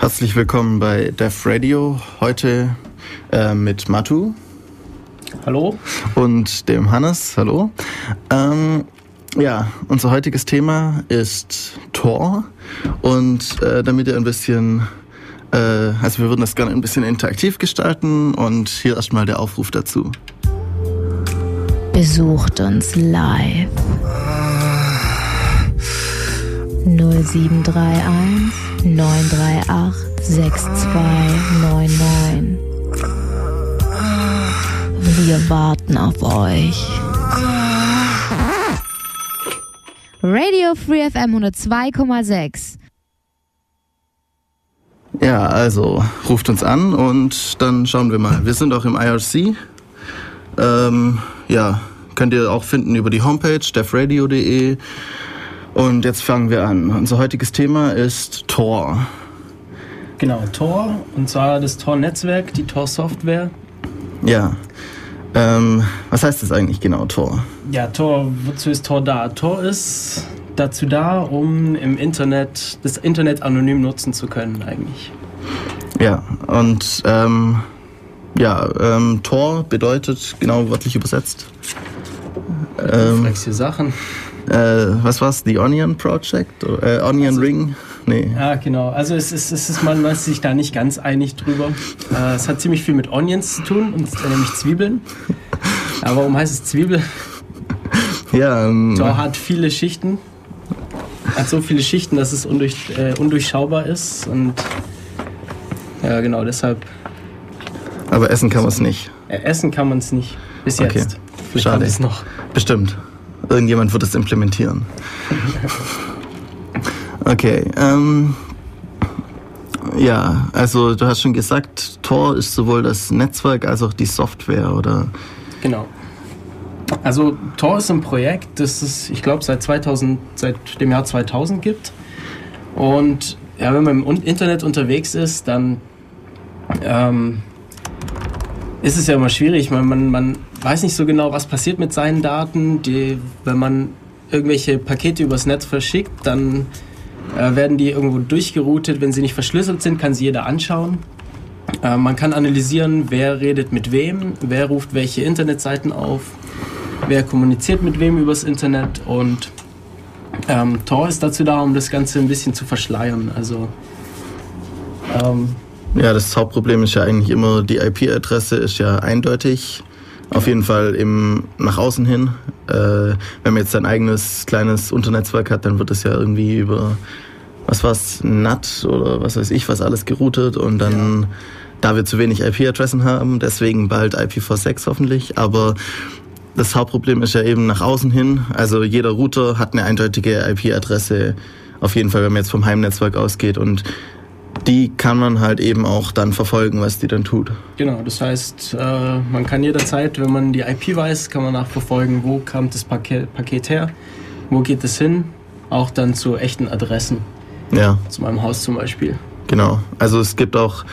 Herzlich willkommen bei Def Radio. Heute äh, mit Matu. Hallo. Und dem Hannes. Hallo. Ähm, ja, unser heutiges Thema ist Tor. Und äh, damit ihr ein bisschen, äh, also wir würden das gerne ein bisschen interaktiv gestalten. Und hier erstmal der Aufruf dazu. Besucht uns live. 0731 938 6299. Wir warten auf euch. Radio Free FM 102,6. Ja, also ruft uns an und dann schauen wir mal. Wir sind auch im IRC. Ähm, ja, könnt ihr auch finden über die Homepage defradio.de. Und jetzt fangen wir an. Unser heutiges Thema ist Tor. Genau, Tor. Und zwar das Tor-Netzwerk, die Tor-Software. Ja. Ähm, was heißt das eigentlich genau, Tor? Ja, Tor, wozu ist Tor da? Tor ist dazu da, um im Internet, das Internet anonym nutzen zu können, eigentlich. Ja, und ähm, ja, ähm, Tor bedeutet genau wörtlich übersetzt. Ähm, Sachen. Äh, was war's? The Onion Project? Äh, Onion also, Ring? Nee. Ja, genau. Also es ist, es ist man ist sich da nicht ganz einig drüber. Äh, es hat ziemlich viel mit Onions zu tun, und, äh, nämlich Zwiebeln. Aber warum heißt es Zwiebel? Ja, ähm, Tor hat viele Schichten. Hat so viele Schichten, dass es undurch, äh, undurchschaubar ist. Und ja, genau, deshalb. Aber essen kann man es nicht. Äh, essen kann man es nicht. Bis okay. jetzt. Vielleicht Schade. es noch. Bestimmt. Irgendjemand wird es implementieren. Okay. Ähm, ja, also du hast schon gesagt, Tor ist sowohl das Netzwerk als auch die Software, oder? Genau. Also Tor ist ein Projekt, das es, ich glaube, seit 2000, seit dem Jahr 2000 gibt. Und ja, wenn man im Internet unterwegs ist, dann ähm, ist es ja immer schwierig. Man, man, man weiß nicht so genau, was passiert mit seinen Daten. Die, wenn man irgendwelche Pakete übers Netz verschickt, dann äh, werden die irgendwo durchgeroutet. Wenn sie nicht verschlüsselt sind, kann sie jeder anschauen. Äh, man kann analysieren, wer redet mit wem, wer ruft welche Internetseiten auf, wer kommuniziert mit wem übers Internet und ähm, Tor ist dazu da, um das Ganze ein bisschen zu verschleiern. Also ähm, ja, das Hauptproblem ist ja eigentlich immer, die IP-Adresse ist ja eindeutig. Auf jeden Fall im, nach außen hin. Äh, wenn man jetzt sein eigenes kleines Unternetzwerk hat, dann wird es ja irgendwie über, was war's, NAT oder was weiß ich, was alles geroutet und dann, ja. da wir zu wenig IP-Adressen haben, deswegen bald IPv6 hoffentlich, aber das Hauptproblem ist ja eben nach außen hin. Also jeder Router hat eine eindeutige IP-Adresse, auf jeden Fall, wenn man jetzt vom Heimnetzwerk ausgeht und die kann man halt eben auch dann verfolgen, was die dann tut. Genau, das heißt, äh, man kann jederzeit, wenn man die IP weiß, kann man nachverfolgen, wo kam das Paket, Paket her, wo geht es hin, auch dann zu echten Adressen. Ja. Zu meinem Haus zum Beispiel. Genau, also es gibt auch,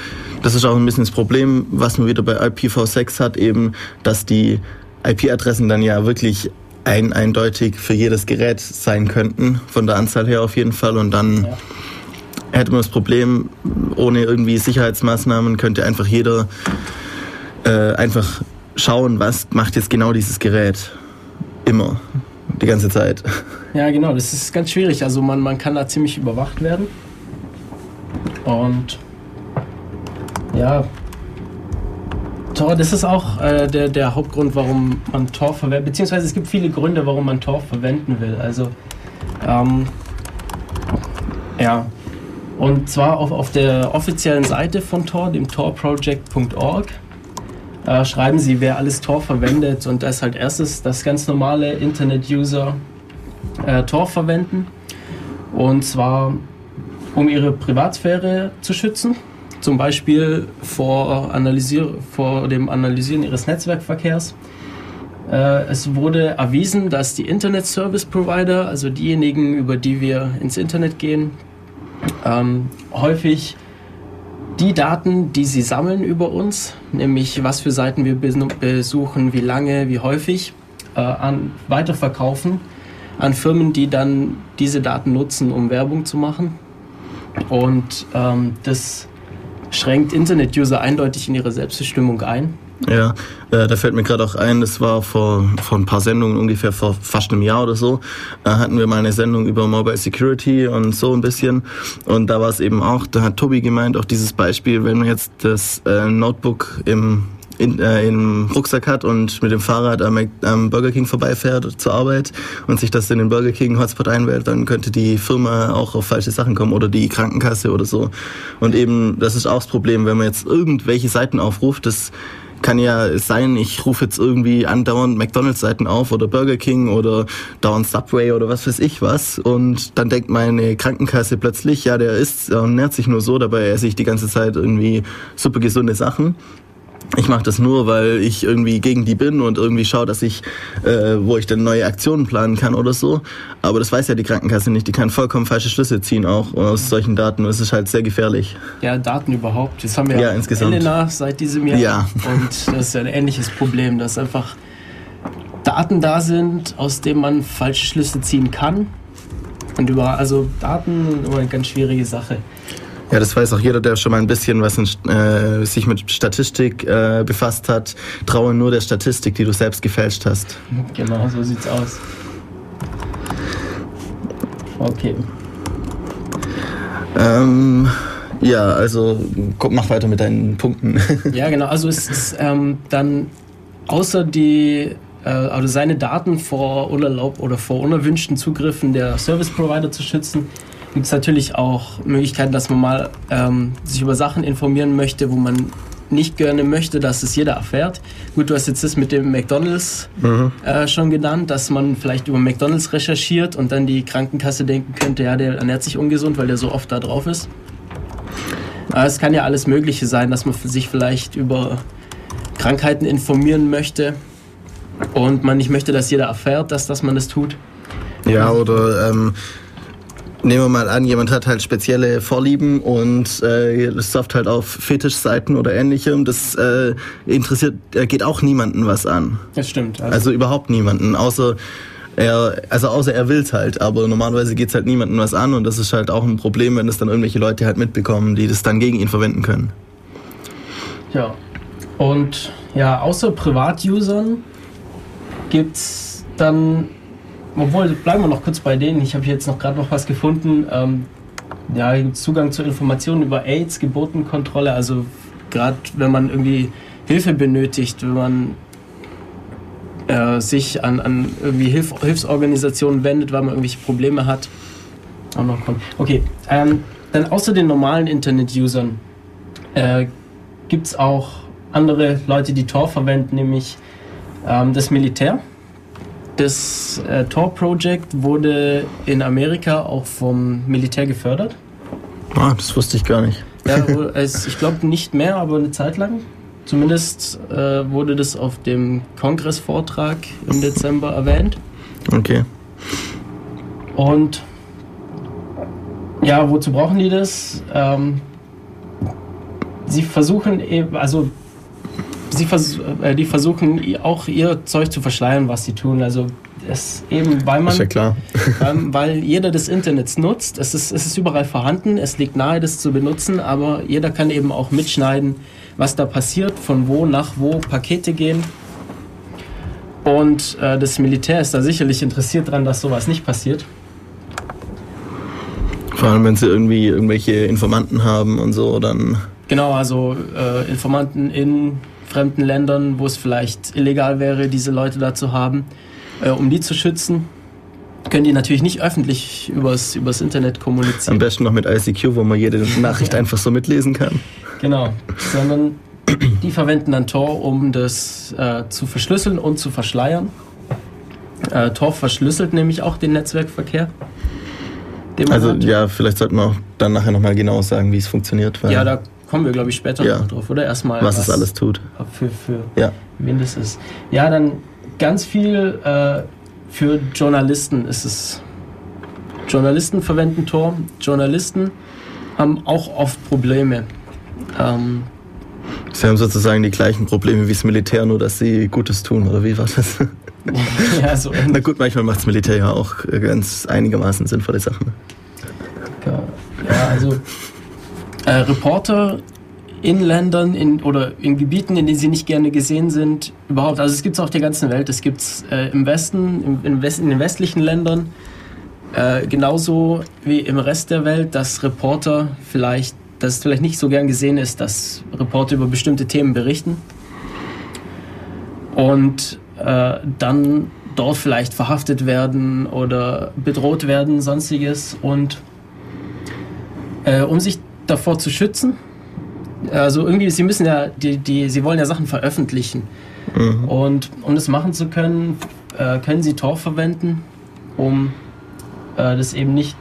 das ist auch ein bisschen das Problem, was man wieder bei IPv6 hat, eben, dass die IP-Adressen dann ja wirklich ein, eindeutig für jedes Gerät sein könnten, von der Anzahl her auf jeden Fall und dann... Ja hätte man das Problem, ohne irgendwie Sicherheitsmaßnahmen könnte einfach jeder äh, einfach schauen, was macht jetzt genau dieses Gerät. Immer. Die ganze Zeit. Ja, genau, das ist ganz schwierig. Also man, man kann da ziemlich überwacht werden. Und ja, Tor, das ist auch äh, der, der Hauptgrund, warum man Tor verwendet. Beziehungsweise es gibt viele Gründe, warum man Tor verwenden will. Also, ähm, ja, und zwar auf, auf der offiziellen Seite von Tor, dem torproject.org, äh, schreiben sie, wer alles Tor verwendet. Und das halt erstes das ganz normale Internet-User äh, Tor verwenden. Und zwar, um ihre Privatsphäre zu schützen. Zum Beispiel vor, Analysier vor dem Analysieren ihres Netzwerkverkehrs. Äh, es wurde erwiesen, dass die Internet Service Provider, also diejenigen, über die wir ins Internet gehen, ähm, häufig die Daten, die sie sammeln über uns, nämlich was für Seiten wir besuchen, wie lange, wie häufig, äh, an, weiterverkaufen an Firmen, die dann diese Daten nutzen, um Werbung zu machen. Und ähm, das schränkt Internet-User eindeutig in ihre Selbstbestimmung ein. Ja, äh, da fällt mir gerade auch ein, das war vor, vor ein paar Sendungen, ungefähr vor fast einem Jahr oder so, äh, hatten wir mal eine Sendung über Mobile Security und so ein bisschen. Und da war es eben auch, da hat Tobi gemeint, auch dieses Beispiel, wenn man jetzt das äh, Notebook im in, äh, im Rucksack hat und mit dem Fahrrad am, am, Burger King vorbeifährt zur Arbeit und sich das in den Burger King Hotspot einwählt, dann könnte die Firma auch auf falsche Sachen kommen oder die Krankenkasse oder so. Und eben, das ist auch das Problem, wenn man jetzt irgendwelche Seiten aufruft, das kann ja sein, ich rufe jetzt irgendwie andauernd McDonalds-Seiten auf oder Burger King oder dauernd Subway oder was weiß ich was. Und dann denkt meine Krankenkasse plötzlich, ja, der isst und nährt sich nur so, dabei esse ich die ganze Zeit irgendwie super gesunde Sachen ich mache das nur, weil ich irgendwie gegen die bin und irgendwie schaue, dass ich, äh, wo ich dann neue Aktionen planen kann oder so. Aber das weiß ja die Krankenkasse nicht. Die kann vollkommen falsche Schlüsse ziehen auch aus solchen Daten. Und es ist halt sehr gefährlich. Ja, Daten überhaupt. Jetzt haben wir ja, insgesamt. Elena seit diesem Jahr. Ja. Und das ist ja ein ähnliches Problem, dass einfach Daten da sind, aus denen man falsche Schlüsse ziehen kann. Und über, also Daten immer eine ganz schwierige Sache. Ja, das weiß auch jeder, der schon mal ein bisschen was in, äh, sich mit Statistik äh, befasst hat. Traue nur der Statistik, die du selbst gefälscht hast. Genau, so sieht's aus. Okay. Ähm, ja, also komm, mach weiter mit deinen Punkten. ja, genau. Also es ist ähm, dann außer die äh, also seine Daten vor unerlaubt oder vor unerwünschten Zugriffen der Service Provider zu schützen, gibt es natürlich auch Möglichkeiten, dass man mal ähm, sich über Sachen informieren möchte, wo man nicht gerne möchte, dass es jeder erfährt. Gut, du hast jetzt das mit dem McDonalds mhm. äh, schon genannt, dass man vielleicht über McDonalds recherchiert und dann die Krankenkasse denken könnte, ja, der ernährt sich ungesund, weil der so oft da drauf ist. Aber es kann ja alles Mögliche sein, dass man sich vielleicht über Krankheiten informieren möchte und man nicht möchte, dass jeder erfährt, dass, dass man das tut. Ja, oder ähm, Nehmen wir mal an, jemand hat halt spezielle Vorlieben und äh, surft halt auf Fetischseiten oder ähnlichem. Das äh, interessiert, äh, geht auch niemanden was an. Das stimmt. Also, also überhaupt niemanden, außer er, also außer er will's halt, aber normalerweise geht's halt niemanden was an und das ist halt auch ein Problem, wenn es dann irgendwelche Leute halt mitbekommen, die das dann gegen ihn verwenden können. Ja. Und ja, außer Privatusern gibt's dann obwohl, bleiben wir noch kurz bei denen. Ich habe jetzt noch gerade noch was gefunden. Ähm, ja, Zugang zu Informationen über AIDS, Geburtenkontrolle. Also gerade wenn man irgendwie Hilfe benötigt, wenn man äh, sich an, an irgendwie Hilf Hilfsorganisationen wendet, weil man irgendwelche Probleme hat. Auch noch. Okay, ähm, dann außer den normalen Internet-Usern äh, gibt es auch andere Leute, die Tor verwenden, nämlich ähm, das Militär. Das äh, Tor Project wurde in Amerika auch vom Militär gefördert. Ah, das wusste ich gar nicht. Ja, es, ich glaube nicht mehr, aber eine Zeit lang. Zumindest äh, wurde das auf dem Kongressvortrag im Dezember erwähnt. Okay. Und ja, wozu brauchen die das? Ähm, sie versuchen eben, also sie vers äh, die versuchen auch ihr Zeug zu verschleiern, was sie tun. Also es eben, weil man, ist ja klar. ähm, weil jeder des Internets nutzt. Es ist, es ist überall vorhanden. Es liegt nahe, das zu benutzen, aber jeder kann eben auch mitschneiden, was da passiert, von wo nach wo Pakete gehen. Und äh, das Militär ist da sicherlich interessiert daran, dass sowas nicht passiert. Vor allem, wenn sie irgendwie irgendwelche Informanten haben und so, dann. Genau, also äh, Informanten in fremden Ländern, wo es vielleicht illegal wäre, diese Leute da zu haben, äh, um die zu schützen. Können die natürlich nicht öffentlich übers, übers Internet kommunizieren. Am besten noch mit ICQ, wo man jede Nachricht ja. einfach so mitlesen kann. Genau, sondern die verwenden dann Tor, um das äh, zu verschlüsseln und zu verschleiern. Äh, Tor verschlüsselt nämlich auch den Netzwerkverkehr. also hat. ja, vielleicht sollten wir auch dann nachher nochmal genau sagen, wie es funktioniert. ja, da kommen wir, glaube ich, später ja. noch drauf, oder? Erstmal. Was, was es alles tut. Für, für ja. wen das ist. Ja, dann ganz viel äh, für Journalisten ist es. Journalisten verwenden Tor. Journalisten haben auch oft Probleme. Ähm, sie haben sozusagen die gleichen Probleme wie das Militär, nur dass sie Gutes tun, oder wie war das? ja, so Na gut, manchmal macht das Militär ja auch ganz einigermaßen sinnvolle Sachen. Ja, also äh, Reporter in Ländern in, oder in Gebieten, in denen sie nicht gerne gesehen sind, überhaupt. Also es gibt es auf der ganzen Welt. Es gibt es äh, im Westen, im, im West, in den westlichen Ländern, äh, genauso wie im Rest der Welt, dass Reporter vielleicht, dass es vielleicht nicht so gern gesehen ist, dass Reporter über bestimmte Themen berichten. Und äh, dann dort vielleicht verhaftet werden oder bedroht werden, sonstiges. Und äh, um sich davor zu schützen, also irgendwie, sie müssen ja, die, die, sie wollen ja Sachen veröffentlichen. Mhm. Und um das machen zu können, äh, können sie Tor verwenden, um äh, das eben nicht,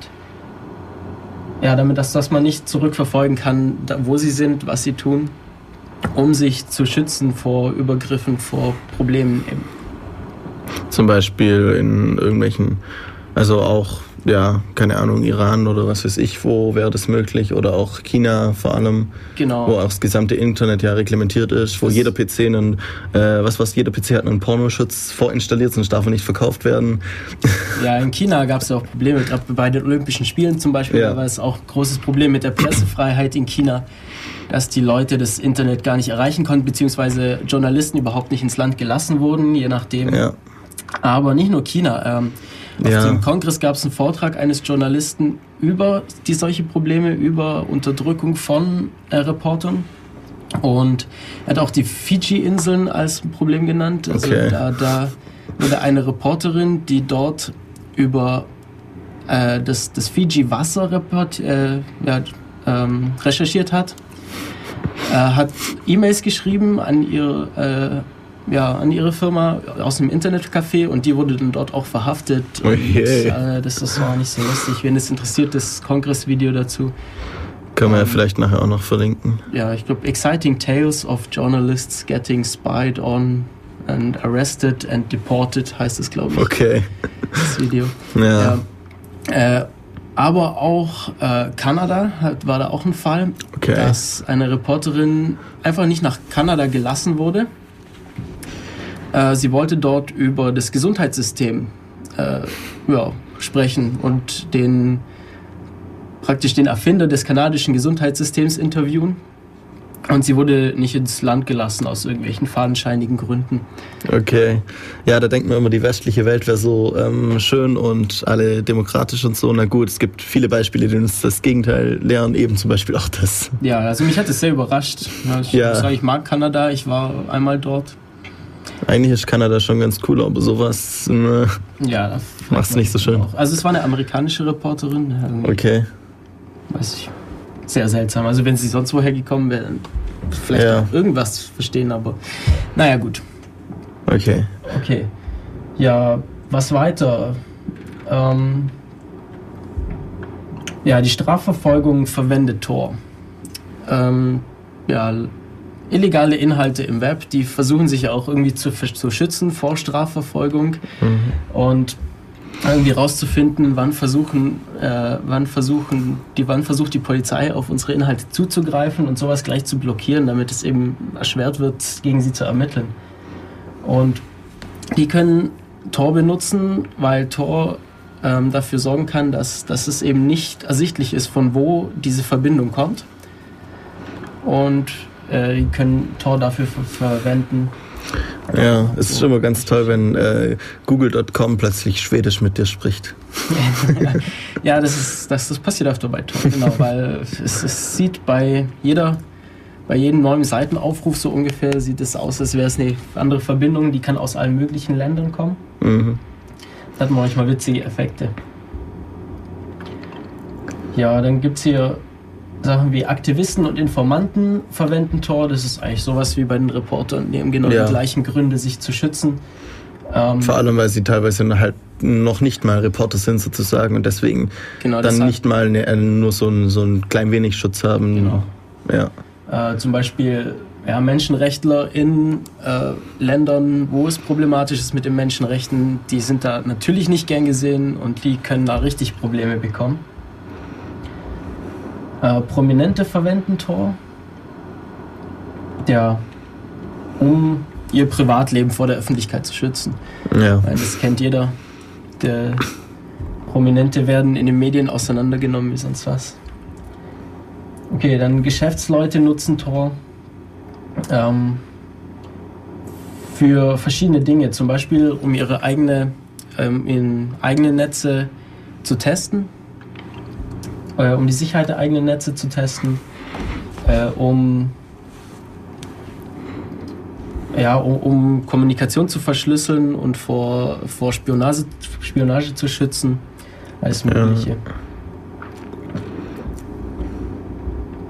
ja, damit dass, dass man nicht zurückverfolgen kann, da, wo sie sind, was sie tun, um sich zu schützen vor Übergriffen, vor Problemen eben. Zum Beispiel in irgendwelchen, also auch ja, keine Ahnung, Iran oder was weiß ich, wo wäre das möglich oder auch China vor allem, genau. wo auch das gesamte Internet ja reglementiert ist, wo das jeder PC einen, äh, was was jeder PC hat einen Pornoschutz vorinstalliert, sonst darf er nicht verkauft werden. Ja, in China gab es ja auch Probleme, gerade bei den Olympischen Spielen zum Beispiel, ja. da war es auch ein großes Problem mit der Pressefreiheit in China, dass die Leute das Internet gar nicht erreichen konnten, beziehungsweise Journalisten überhaupt nicht ins Land gelassen wurden, je nachdem. Ja. Aber nicht nur China. Ähm, auf ja. dem Kongress gab es einen Vortrag eines Journalisten über die solche Probleme, über Unterdrückung von äh, Reportern. Und er hat auch die Fiji-Inseln als Problem genannt. Also okay. da, da wurde eine Reporterin, die dort über äh, das, das Fiji-Wasser äh, ja, ähm, recherchiert hat, äh, hat E-Mails geschrieben an ihr äh, ja, an ihre Firma aus einem Internetcafé und die wurde dann dort auch verhaftet. Oh und, äh, das, das war nicht so lustig. Wenn es interessiert, das Kongressvideo dazu. Können wir ja ähm, vielleicht nachher auch noch verlinken. Ja, ich glaube, Exciting Tales of Journalists Getting Spied on and Arrested and Deported heißt es, glaube ich. Okay. Das Video. Ja. ja. Äh, aber auch äh, Kanada hat, war da auch ein Fall, okay. dass eine Reporterin einfach nicht nach Kanada gelassen wurde äh, sie wollte dort über das Gesundheitssystem äh, ja, sprechen und den praktisch den Erfinder des kanadischen Gesundheitssystems interviewen. Und sie wurde nicht ins Land gelassen aus irgendwelchen fadenscheinigen Gründen. Okay. Ja, da denkt man immer, die westliche Welt wäre so ähm, schön und alle demokratisch und so. Na gut, es gibt viele Beispiele, die uns das Gegenteil lehren, eben zum Beispiel auch das. Ja, also mich hat es sehr überrascht. Ich, ja. Ich mag Kanada, ich war einmal dort. Eigentlich ist Kanada schon ganz cool, aber sowas äh, ja, macht es nicht so schön. Auch. Also es war eine amerikanische Reporterin. Okay. Weiß ich. Sehr seltsam. Also wenn sie sonst woher gekommen wäre, vielleicht ja. auch irgendwas verstehen, aber naja gut. Okay. Okay. Ja, was weiter? Ähm, ja, die Strafverfolgung verwendet Tor. Ähm, ja, illegale Inhalte im Web, die versuchen sich ja auch irgendwie zu, zu schützen vor Strafverfolgung mhm. und irgendwie rauszufinden, wann versuchen, äh, wann versuchen, die, wann versucht die Polizei auf unsere Inhalte zuzugreifen und sowas gleich zu blockieren, damit es eben erschwert wird, gegen sie zu ermitteln. Und die können Tor benutzen, weil Tor ähm, dafür sorgen kann, dass, dass es eben nicht ersichtlich ist, von wo diese Verbindung kommt. Und äh, die können Tor dafür ver verwenden. Ja, es ist immer ganz toll, wenn äh, Google.com plötzlich Schwedisch mit dir spricht. ja, das, ist, das, das passiert öfter bei Tor, genau, weil es, es sieht bei jeder bei jedem neuen Seitenaufruf so ungefähr sieht es aus, als wäre es eine andere Verbindung, die kann aus allen möglichen Ländern kommen. Mhm. Da hat man manchmal witzige Effekte. Ja, dann gibt es hier Sachen wie Aktivisten und Informanten verwenden Tor. Das ist eigentlich sowas wie bei den Reportern, die haben genau ja. die gleichen Gründe, sich zu schützen. Ähm, Vor allem, weil sie teilweise halt noch nicht mal Reporter sind sozusagen und deswegen genau, dann nicht mal eine, äh, nur so ein, so ein klein wenig Schutz haben. Genau. Ja. Äh, zum Beispiel ja, Menschenrechtler in äh, Ländern, wo es problematisch ist mit den Menschenrechten, die sind da natürlich nicht gern gesehen und die können da richtig Probleme bekommen. Äh, Prominente verwenden Tor, der, um ihr Privatleben vor der Öffentlichkeit zu schützen. Ja. Das kennt jeder. Der Prominente werden in den Medien auseinandergenommen wie sonst was. Okay, dann Geschäftsleute nutzen Tor ähm, für verschiedene Dinge, zum Beispiel um ihre eigene, ähm, in eigene Netze zu testen, äh, um die Sicherheit der eigenen Netze zu testen, äh, um ja, um, um, Kommunikation zu verschlüsseln und vor, vor Spionage, Spionage zu schützen. Alles Mögliche. Ja.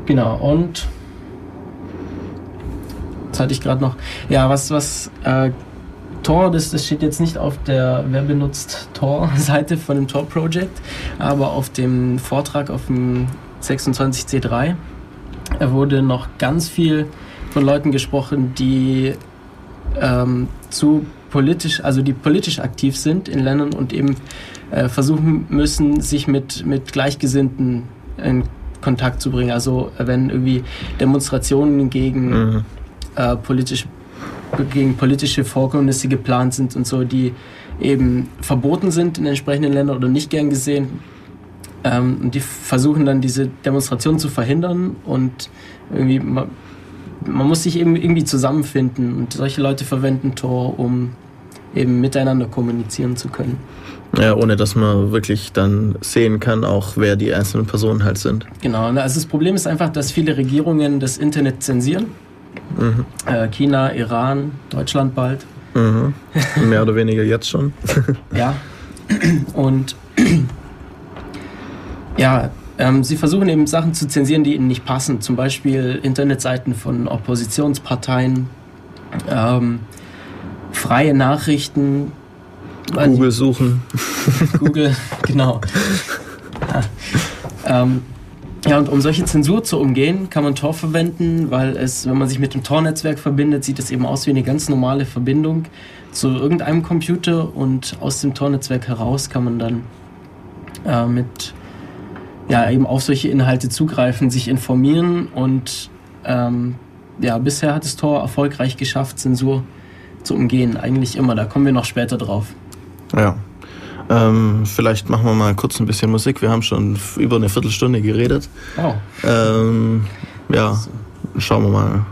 Genau, und das hatte ich gerade noch. Ja, was, was äh, Tor, das, das steht jetzt nicht auf der Wer benutzt Tor-Seite von dem Tor-Project, aber auf dem Vortrag auf dem 26C3 wurde noch ganz viel von Leuten gesprochen, die ähm, zu politisch, also die politisch aktiv sind in Ländern und eben äh, versuchen müssen, sich mit, mit Gleichgesinnten in Kontakt zu bringen. Also wenn irgendwie Demonstrationen gegen mhm. äh, politische gegen politische Vorkommnisse geplant sind und so, die eben verboten sind in entsprechenden Ländern oder nicht gern gesehen. Ähm, und die versuchen dann diese Demonstrationen zu verhindern und irgendwie man, man muss sich eben irgendwie zusammenfinden und solche Leute verwenden Tor, um eben miteinander kommunizieren zu können. Ja, ohne dass man wirklich dann sehen kann, auch wer die einzelnen Personen halt sind. Genau, also das Problem ist einfach, dass viele Regierungen das Internet zensieren. Mhm. Äh, China, Iran, Deutschland bald. Mhm. Mehr oder weniger jetzt schon. ja, und ja, ähm, sie versuchen eben Sachen zu zensieren, die ihnen nicht passen. Zum Beispiel Internetseiten von Oppositionsparteien, ähm, freie Nachrichten, Google suchen. Google, genau. Ja. Ähm, ja, und um solche Zensur zu umgehen, kann man Tor verwenden, weil es, wenn man sich mit dem Tor-Netzwerk verbindet, sieht es eben aus wie eine ganz normale Verbindung zu irgendeinem Computer und aus dem Tor-Netzwerk heraus kann man dann äh, mit ja, eben auf solche Inhalte zugreifen, sich informieren und ähm, ja, bisher hat es Tor erfolgreich geschafft, Zensur zu umgehen. Eigentlich immer, da kommen wir noch später drauf. Ja. Ähm, vielleicht machen wir mal kurz ein bisschen Musik. Wir haben schon über eine Viertelstunde geredet. Oh. Ähm, ja, schauen wir mal.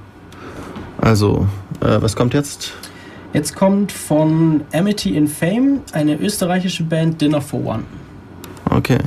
Also, äh, was kommt jetzt? Jetzt kommt von Amity in Fame eine österreichische Band Dinner for One. Okay.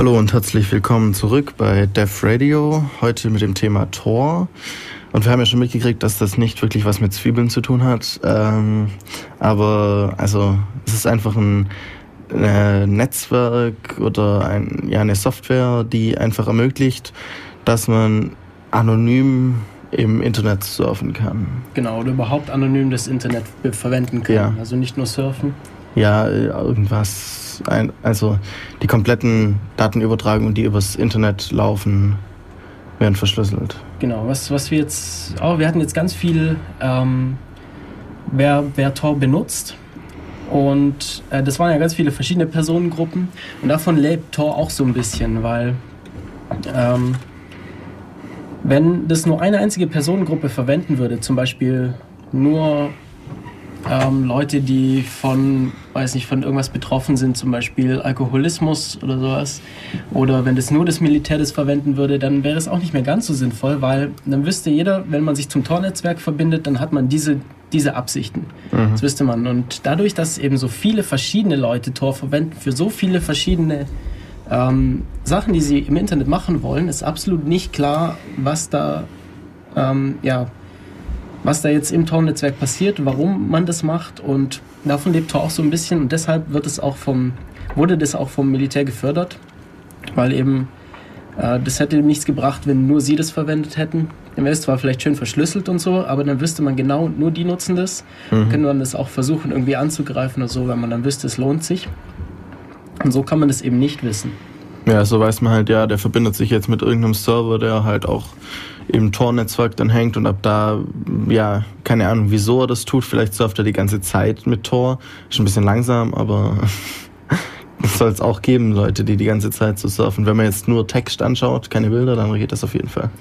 Hallo und herzlich willkommen zurück bei Def Radio. Heute mit dem Thema Tor. Und wir haben ja schon mitgekriegt, dass das nicht wirklich was mit Zwiebeln zu tun hat. Ähm, aber also es ist einfach ein äh, Netzwerk oder ein, ja, eine Software, die einfach ermöglicht, dass man anonym im Internet surfen kann. Genau, oder überhaupt anonym das Internet verwenden kann. Ja. Also nicht nur surfen. Ja, irgendwas ein, also die kompletten Datenübertragungen, die übers Internet laufen, werden verschlüsselt. Genau, was, was wir jetzt, auch, wir hatten jetzt ganz viel, ähm, wer, wer Tor benutzt. Und äh, das waren ja ganz viele verschiedene Personengruppen. Und davon lebt Tor auch so ein bisschen, weil ähm, wenn das nur eine einzige Personengruppe verwenden würde, zum Beispiel nur ähm, Leute, die von, weiß nicht, von irgendwas betroffen sind, zum Beispiel Alkoholismus oder sowas, oder wenn das nur das Militär das verwenden würde, dann wäre es auch nicht mehr ganz so sinnvoll, weil dann wüsste jeder, wenn man sich zum Tor-Netzwerk verbindet, dann hat man diese, diese Absichten. Mhm. Das wüsste man. Und dadurch, dass eben so viele verschiedene Leute Tor verwenden für so viele verschiedene ähm, Sachen, die sie im Internet machen wollen, ist absolut nicht klar, was da ähm, ja, was da jetzt im Tor-Netzwerk passiert, warum man das macht und davon lebt Tor auch so ein bisschen und deshalb wird es auch vom, wurde das auch vom Militär gefördert, weil eben äh, das hätte nichts gebracht, wenn nur sie das verwendet hätten. Dann wäre es zwar vielleicht schön verschlüsselt und so, aber dann wüsste man genau, nur die nutzen das, mhm. können man das auch versuchen irgendwie anzugreifen oder so, wenn man dann wüsste, es lohnt sich. Und so kann man das eben nicht wissen. Ja, so weiß man halt, ja, der verbindet sich jetzt mit irgendeinem Server, der halt auch im Tor-Netzwerk dann hängt und ab da, ja, keine Ahnung, wieso er das tut. Vielleicht surft er die ganze Zeit mit Tor. Ist ein bisschen langsam, aber es soll es auch geben, Leute, die die ganze Zeit so surfen. Wenn man jetzt nur Text anschaut, keine Bilder, dann geht das auf jeden Fall.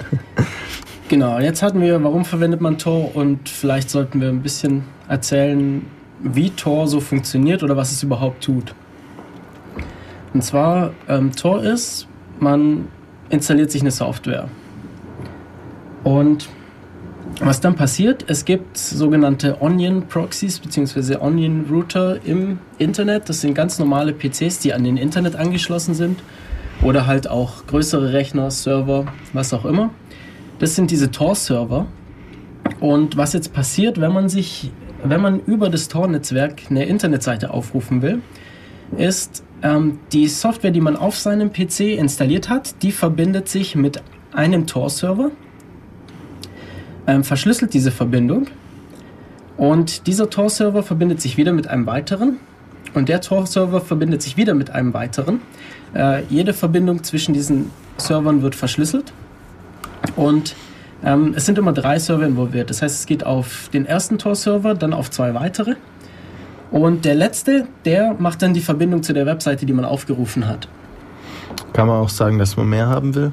Genau, jetzt hatten wir, warum verwendet man Tor und vielleicht sollten wir ein bisschen erzählen, wie Tor so funktioniert oder was es überhaupt tut. Und zwar, ähm, Tor ist, man installiert sich eine Software. Und was dann passiert, es gibt sogenannte Onion Proxies bzw. Onion Router im Internet. Das sind ganz normale PCs, die an den Internet angeschlossen sind. Oder halt auch größere Rechner, Server, was auch immer. Das sind diese Tor-Server. Und was jetzt passiert, wenn man sich, wenn man über das Tor-Netzwerk eine Internetseite aufrufen will, ist ähm, die Software, die man auf seinem PC installiert hat, die verbindet sich mit einem Tor-Server ähm, verschlüsselt diese Verbindung und dieser Tor-Server verbindet sich wieder mit einem weiteren und der Tor-Server verbindet sich wieder mit einem weiteren. Äh, jede Verbindung zwischen diesen Servern wird verschlüsselt und ähm, es sind immer drei Server involviert. Das heißt, es geht auf den ersten Tor-Server, dann auf zwei weitere. Und der letzte, der macht dann die Verbindung zu der Webseite, die man aufgerufen hat. Kann man auch sagen, dass man mehr haben will?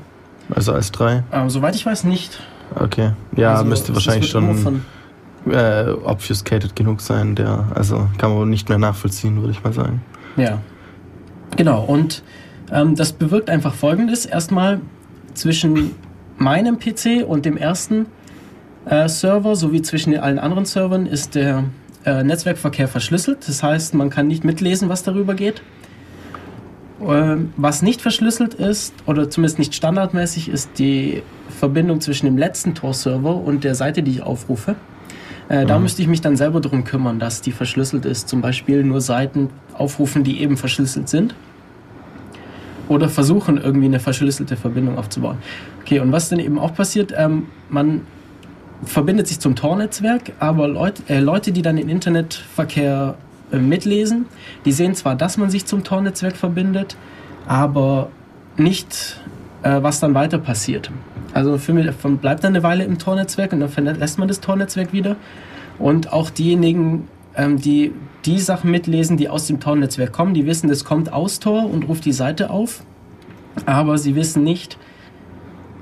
Also als drei? Ähm, soweit ich weiß nicht. Okay. Ja, also, müsste wahrscheinlich schon äh, obfuscated genug sein. Der, also kann man nicht mehr nachvollziehen, würde ich mal sagen. Ja. Genau. Und ähm, das bewirkt einfach Folgendes. Erstmal zwischen meinem PC und dem ersten äh, Server sowie zwischen allen anderen Servern ist der äh, Netzwerkverkehr verschlüsselt. Das heißt, man kann nicht mitlesen, was darüber geht. Ähm, was nicht verschlüsselt ist, oder zumindest nicht standardmäßig, ist die Verbindung zwischen dem letzten Tor-Server und der Seite, die ich aufrufe. Äh, mhm. Da müsste ich mich dann selber darum kümmern, dass die verschlüsselt ist. Zum Beispiel nur Seiten aufrufen, die eben verschlüsselt sind. Oder versuchen, irgendwie eine verschlüsselte Verbindung aufzubauen. Okay, und was dann eben auch passiert, ähm, man verbindet sich zum Tor-Netzwerk, aber Leut, äh, Leute, die dann den Internetverkehr äh, mitlesen. Die sehen zwar, dass man sich zum Tor-Netzwerk verbindet, aber nicht, äh, was dann weiter passiert. Also für mich bleibt dann eine Weile im Tor-Netzwerk und dann verlässt man das Tor-Netzwerk wieder. Und auch diejenigen, ähm, die die Sachen mitlesen, die aus dem Tor-Netzwerk kommen, die wissen, das kommt aus Tor und ruft die Seite auf, aber sie wissen nicht,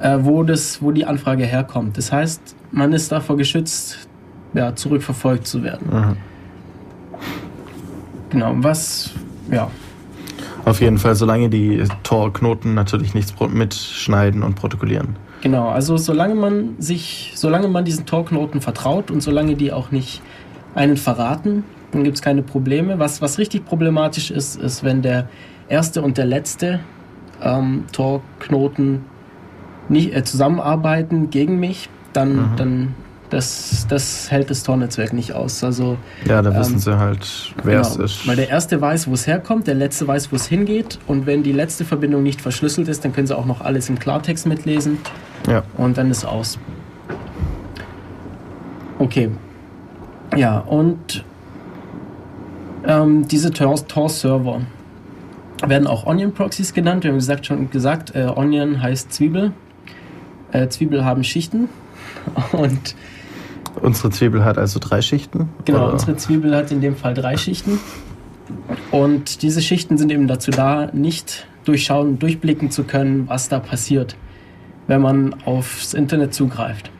äh, wo, das, wo die Anfrage herkommt. Das heißt, man ist davor geschützt, ja, zurückverfolgt zu werden. Mhm. Genau, was, ja. Auf jeden Fall, solange die Tor-Knoten natürlich nichts mitschneiden und protokollieren. Genau, also solange man sich, solange man diesen Tor-Knoten vertraut und solange die auch nicht einen verraten, dann gibt es keine Probleme. Was, was richtig problematisch ist, ist, wenn der erste und der letzte ähm, Tor-Knoten nicht äh, zusammenarbeiten gegen mich, dann, mhm. dann das, das hält das Tor-Netzwerk nicht aus. Also, ja, da wissen ähm, sie halt, wer genau, es ist. Weil der erste weiß, wo es herkommt, der letzte weiß, wo es hingeht. Und wenn die letzte Verbindung nicht verschlüsselt ist, dann können sie auch noch alles im Klartext mitlesen. Ja. Und dann ist aus. Okay. Ja, und ähm, diese Tor-Server werden auch Onion-Proxies genannt. Wir haben gesagt, schon gesagt, äh, Onion heißt Zwiebel. Äh, Zwiebel haben Schichten. Und Unsere Zwiebel hat also drei Schichten? Genau, oder? unsere Zwiebel hat in dem Fall drei Schichten. Und diese Schichten sind eben dazu da, nicht durchschauen, durchblicken zu können, was da passiert, wenn man aufs Internet zugreift.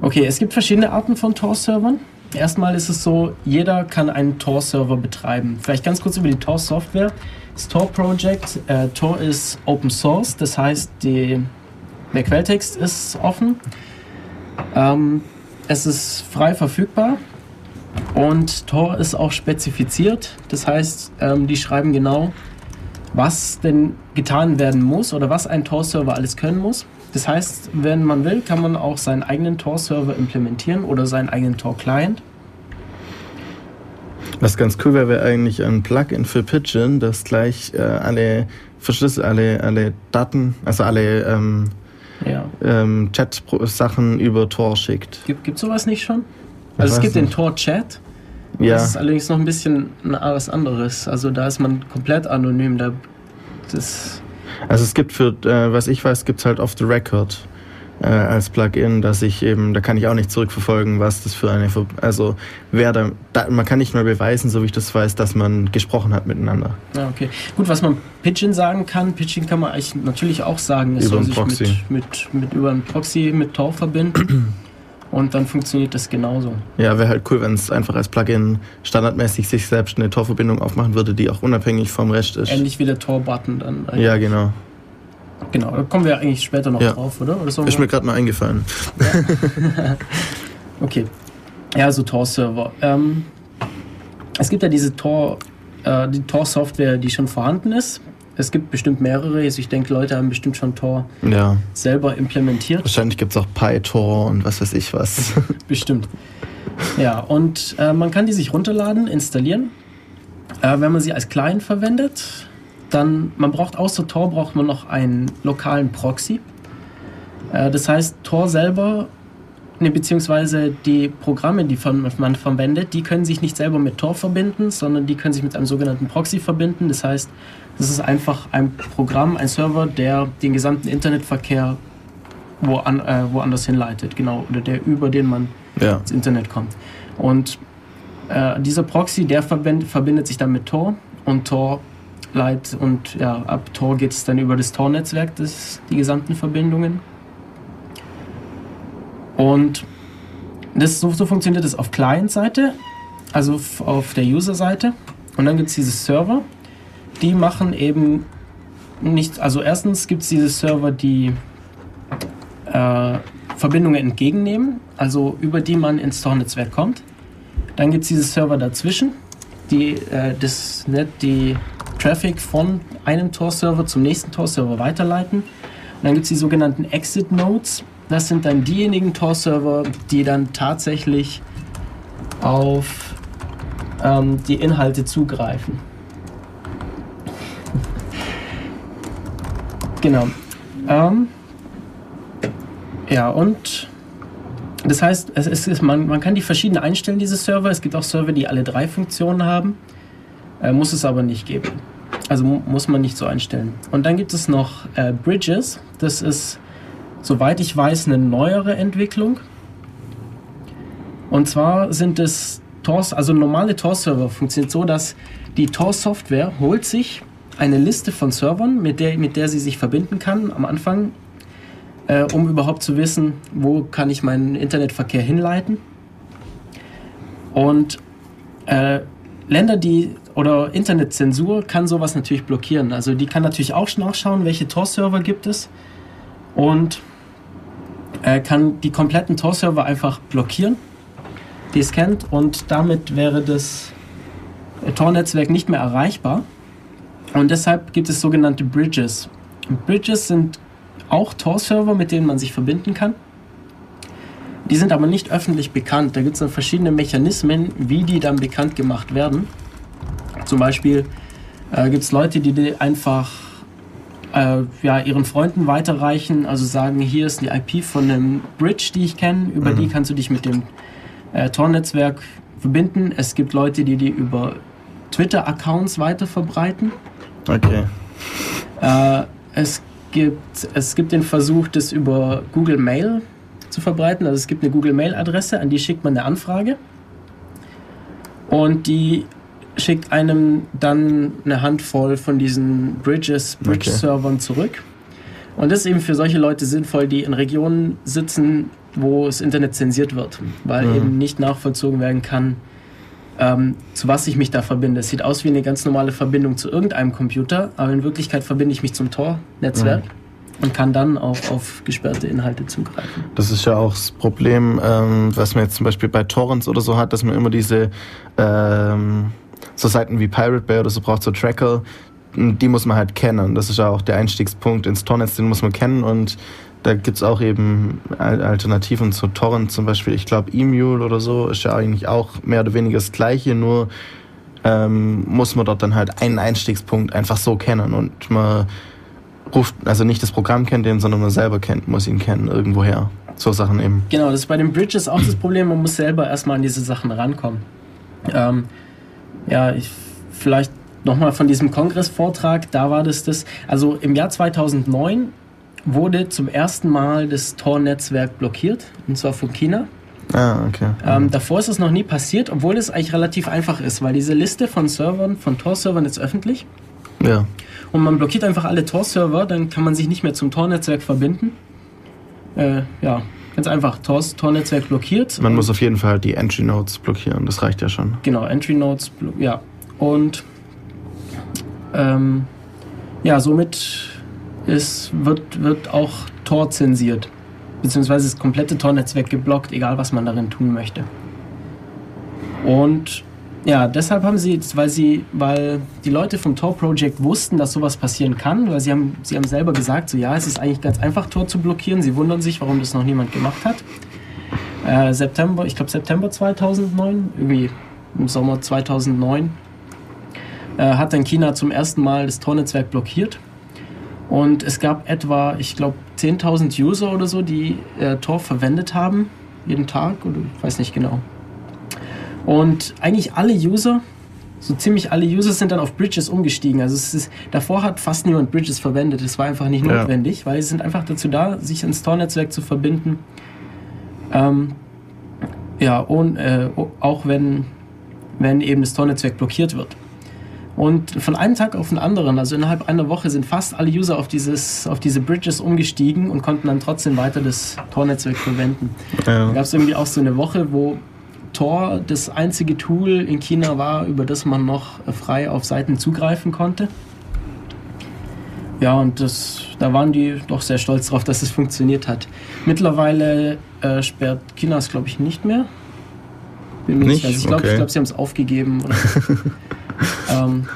Okay, es gibt verschiedene Arten von Tor-Servern. Erstmal ist es so, jeder kann einen Tor-Server betreiben. Vielleicht ganz kurz über die Tor-Software. Das Tor-Project, äh, Tor ist Open Source, das heißt, die, der Quelltext ist offen. Ähm, es ist frei verfügbar und Tor ist auch spezifiziert. Das heißt, ähm, die schreiben genau, was denn getan werden muss oder was ein Tor-Server alles können muss. Das heißt, wenn man will, kann man auch seinen eigenen Tor-Server implementieren oder seinen eigenen Tor-Client. Was ganz cool wäre, wäre eigentlich ein Plugin für Pigeon, das gleich äh, alle verschlüsselt, alle, alle Daten, also alle ähm, ja. ähm, Chat-Sachen über Tor schickt. Gibt es sowas nicht schon? Also es gibt nicht. den Tor-Chat. Ja. Das ist allerdings noch ein bisschen was anderes. Also da ist man komplett anonym. Da, das also es gibt für, äh, was ich weiß, gibt es halt off the record äh, als Plugin, dass ich eben, da kann ich auch nicht zurückverfolgen, was das für eine, also wer da, da, man kann nicht mehr beweisen, so wie ich das weiß, dass man gesprochen hat miteinander. Ja, okay. Gut, was man Pidgin sagen kann, Pidgin kann man eigentlich natürlich auch sagen, es über soll sich mit, mit, mit, über ein Proxy mit Tor verbinden. Und dann funktioniert das genauso. Ja, wäre halt cool, wenn es einfach als Plugin standardmäßig sich selbst eine Tor-Verbindung aufmachen würde, die auch unabhängig vom Rest ist. Ähnlich wie der Tor-Button dann. Eigentlich. Ja, genau. Genau, da kommen wir eigentlich später noch ja. drauf, oder? oder ist mir gerade mal eingefallen. Ja. okay. Ja, also Tor-Server. Ähm, es gibt ja diese Tor, äh, die Tor-Software, die schon vorhanden ist. Es gibt bestimmt mehrere. Also ich denke, Leute haben bestimmt schon Tor ja. selber implementiert. Wahrscheinlich gibt es auch PyTor und was weiß ich was. bestimmt. Ja, und äh, man kann die sich runterladen, installieren. Äh, wenn man sie als Client verwendet, dann, man braucht außer Tor braucht man noch einen lokalen Proxy. Äh, das heißt, Tor selber, ne, beziehungsweise die Programme, die von, man verwendet, die können sich nicht selber mit Tor verbinden, sondern die können sich mit einem sogenannten Proxy verbinden. Das heißt, das ist einfach ein Programm, ein Server, der den gesamten Internetverkehr wo an, äh, woanders hinleitet, genau, oder der über den man ja. ins Internet kommt. Und äh, dieser Proxy, der verbindet sich dann mit Tor und Tor Leit und ja, ab Tor geht es dann über das Tor-Netzwerk, die gesamten Verbindungen. Und das, so, so funktioniert es auf Client-Seite, also auf der User-Seite. Und dann gibt es diese Server, die machen eben nicht, also erstens gibt es diese Server, die äh, Verbindungen entgegennehmen, also über die man ins Tor-Netzwerk kommt. Dann gibt es diese Server dazwischen, die äh, das Net, die Traffic von einem Tor-Server zum nächsten Tor-Server weiterleiten. Und dann gibt es die sogenannten Exit Nodes. Das sind dann diejenigen Tor-Server, die dann tatsächlich auf ähm, die Inhalte zugreifen. genau. Ähm, ja, und das heißt, es ist, man, man kann die verschiedenen einstellen, diese Server. Es gibt auch Server, die alle drei Funktionen haben. Äh, muss es aber nicht geben. Also muss man nicht so einstellen. Und dann gibt es noch äh, Bridges. Das ist, soweit ich weiß, eine neuere Entwicklung. Und zwar sind es Tor, also normale Tor-Server funktioniert so, dass die Tor-Software holt sich eine Liste von Servern, mit der, mit der sie sich verbinden kann am Anfang, äh, um überhaupt zu wissen, wo kann ich meinen Internetverkehr hinleiten. Und äh, Länder, die oder Internetzensur kann sowas natürlich blockieren. Also die kann natürlich auch nachschauen, welche Tor-Server gibt es und äh, kann die kompletten Tor-Server einfach blockieren, die es kennt und damit wäre das Tor-Netzwerk nicht mehr erreichbar. Und deshalb gibt es sogenannte Bridges. Bridges sind auch Tor-Server, mit denen man sich verbinden kann. Die sind aber nicht öffentlich bekannt. Da gibt es dann verschiedene Mechanismen, wie die dann bekannt gemacht werden. Zum Beispiel äh, gibt es Leute, die, einfach äh, ja, ihren Freunden weiterreichen, also sagen, hier ist die IP von einem Bridge, die ich kenne, über mhm. die kannst du dich mit dem äh, Tor-Netzwerk verbinden. Es gibt Leute, die die über Twitter-Accounts weiter verbreiten. Okay. Äh, es, gibt, es gibt den Versuch, das über Google Mail zu verbreiten. Also es gibt eine Google Mail-Adresse, an die schickt man eine Anfrage. Und die schickt einem dann eine Handvoll von diesen Bridges, Bridge-Servern okay. zurück. Und das ist eben für solche Leute sinnvoll, die in Regionen sitzen, wo das Internet zensiert wird, weil mhm. eben nicht nachvollzogen werden kann, ähm, zu was ich mich da verbinde. Es sieht aus wie eine ganz normale Verbindung zu irgendeinem Computer, aber in Wirklichkeit verbinde ich mich zum Tor-Netzwerk. Mhm und kann dann auch auf gesperrte Inhalte zugreifen. Das ist ja auch das Problem, ähm, was man jetzt zum Beispiel bei Torrents oder so hat, dass man immer diese ähm, so Seiten wie Pirate Bay oder so braucht, so Tracker, die muss man halt kennen. Das ist ja auch der Einstiegspunkt ins Tornetz, den muss man kennen und da gibt es auch eben Alternativen zu Torrent, zum Beispiel, ich glaube, E-Mule oder so ist ja eigentlich auch mehr oder weniger das Gleiche, nur ähm, muss man dort dann halt einen Einstiegspunkt einfach so kennen und man ruft, also nicht das Programm kennt den, sondern man selber kennt, muss ihn kennen, irgendwoher. So Sachen eben. Genau, das ist bei den Bridges auch das Problem, man muss selber erstmal an diese Sachen rankommen. Ähm, ja, ich, vielleicht nochmal von diesem Kongressvortrag, da war das das, also im Jahr 2009 wurde zum ersten Mal das Tor-Netzwerk blockiert, und zwar von China. Ah, okay. Ähm, mhm. davor ist es noch nie passiert, obwohl es eigentlich relativ einfach ist, weil diese Liste von Servern, von Tor-Servern ist öffentlich. Ja. Und man blockiert einfach alle Tor-Server, dann kann man sich nicht mehr zum Tor-Netzwerk verbinden. Äh, ja, ganz einfach. Tor-Netzwerk blockiert. Man muss auf jeden Fall die Entry-Nodes blockieren, das reicht ja schon. Genau, Entry-Nodes, ja. Und ähm, ja, somit ist, wird, wird auch Tor zensiert. Beziehungsweise das komplette Tor-Netzwerk geblockt, egal was man darin tun möchte. Und ja, deshalb haben sie, weil sie, weil die Leute vom Tor Project wussten, dass sowas passieren kann, weil sie haben, sie haben selber gesagt, so ja, es ist eigentlich ganz einfach, Tor zu blockieren. Sie wundern sich, warum das noch niemand gemacht hat. Äh, September, ich glaube September 2009, irgendwie im Sommer 2009, äh, hat dann China zum ersten Mal das Tor-Netzwerk blockiert. Und es gab etwa, ich glaube, 10.000 User oder so, die äh, Tor verwendet haben, jeden Tag, oder ich weiß nicht genau. Und eigentlich alle User, so ziemlich alle User sind dann auf Bridges umgestiegen. Also es ist, davor hat fast niemand Bridges verwendet. Es war einfach nicht notwendig, ja. weil sie sind einfach dazu da, sich ins Tor-Netzwerk zu verbinden. Ähm, ja, und äh, auch wenn, wenn eben das Tor-Netzwerk blockiert wird. Und von einem Tag auf den anderen, also innerhalb einer Woche, sind fast alle User auf, dieses, auf diese Bridges umgestiegen und konnten dann trotzdem weiter das Tor-Netzwerk verwenden. Ja. Da gab es irgendwie auch so eine Woche, wo Tor das einzige Tool in China war, über das man noch frei auf Seiten zugreifen konnte. Ja, und das, da waren die doch sehr stolz drauf, dass es funktioniert hat. Mittlerweile äh, sperrt China es, glaube ich, nicht mehr. Bin nicht? Ich glaube, okay. glaub, sie haben es aufgegeben. ähm,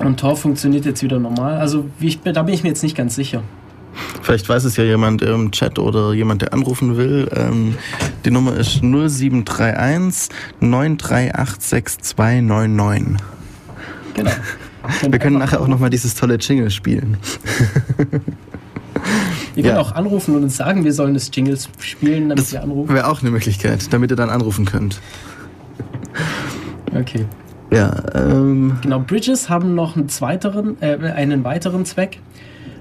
und Tor funktioniert jetzt wieder normal. Also ich, da bin ich mir jetzt nicht ganz sicher. Vielleicht weiß es ja jemand im Chat oder jemand, der anrufen will. Ähm, die Nummer ist 0731 938 6299. Genau. Wir können nachher auch nochmal dieses tolle Jingle spielen. Ihr könnt ja. auch anrufen und uns sagen, wir sollen das Jingles spielen, damit das wir anrufen. Wäre auch eine Möglichkeit, damit ihr dann anrufen könnt. Okay. Ja, ähm. Genau, Bridges haben noch einen, zweiteren, äh, einen weiteren Zweck.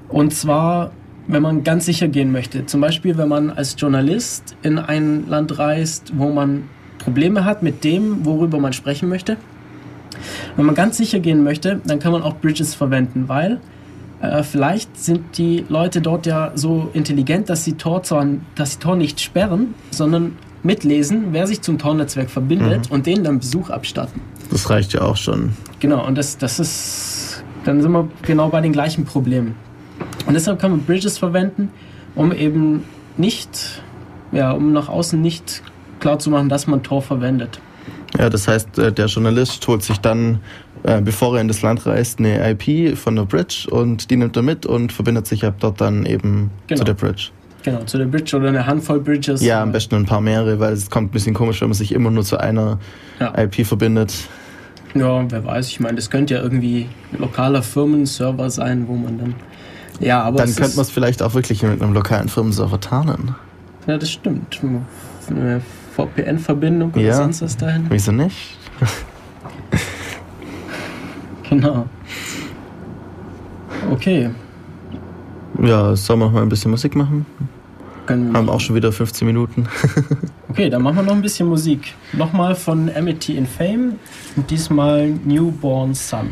Und zwar, wenn man ganz sicher gehen möchte. Zum Beispiel, wenn man als Journalist in ein Land reist, wo man Probleme hat mit dem, worüber man sprechen möchte. Wenn man ganz sicher gehen möchte, dann kann man auch Bridges verwenden, weil äh, vielleicht sind die Leute dort ja so intelligent, dass sie Tor, zwar, dass sie Tor nicht sperren, sondern mitlesen, wer sich zum Tor-Netzwerk verbindet mhm. und denen dann Besuch abstatten. Das reicht ja auch schon. Genau, und das, das ist, dann sind wir genau bei den gleichen Problemen. Und deshalb kann man Bridges verwenden, um eben nicht, ja, um nach außen nicht klar zu machen, dass man Tor verwendet. Ja, das heißt, äh, der Journalist holt sich dann äh, bevor er in das Land reist, eine IP von der Bridge und die nimmt er mit und verbindet sich ab dort dann eben genau. zu der Bridge. Genau, zu der Bridge oder eine Handvoll Bridges. Ja, am besten ein paar mehrere, weil es kommt ein bisschen komisch, wenn man sich immer nur zu einer ja. IP verbindet. Ja, wer weiß, ich meine, das könnte ja irgendwie ein lokaler Firmenserver sein, wo man dann. Ja, aber. Dann könnte man es vielleicht auch wirklich mit einem lokalen Firmenserver tarnen. Ja, das stimmt. Eine VPN-Verbindung oder ja. sonst was dahin. Wieso nicht? genau. Okay. Ja, sollen wir noch mal ein bisschen Musik machen? Können wir Haben auch schon wieder 15 Minuten. okay, dann machen wir noch ein bisschen Musik. Nochmal von Amity in Fame und diesmal Newborn Sun.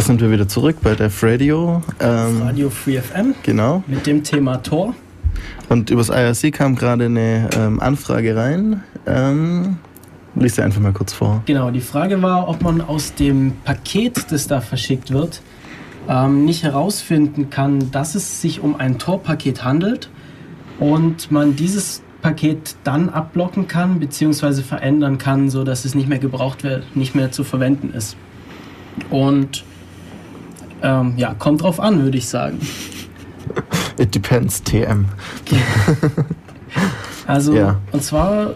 Da sind wir wieder zurück bei Def Radio. Ähm, Radio Free FM. Genau. Mit dem Thema Tor. Und übers IRC kam gerade eine ähm, Anfrage rein. Ähm, lies sie einfach mal kurz vor. Genau, die Frage war, ob man aus dem Paket, das da verschickt wird, ähm, nicht herausfinden kann, dass es sich um ein Tor-Paket handelt und man dieses Paket dann abblocken kann bzw. verändern kann, sodass es nicht mehr gebraucht wird, nicht mehr zu verwenden ist. Und ähm, ja, kommt drauf an, würde ich sagen. It depends, TM. Also, ja. und zwar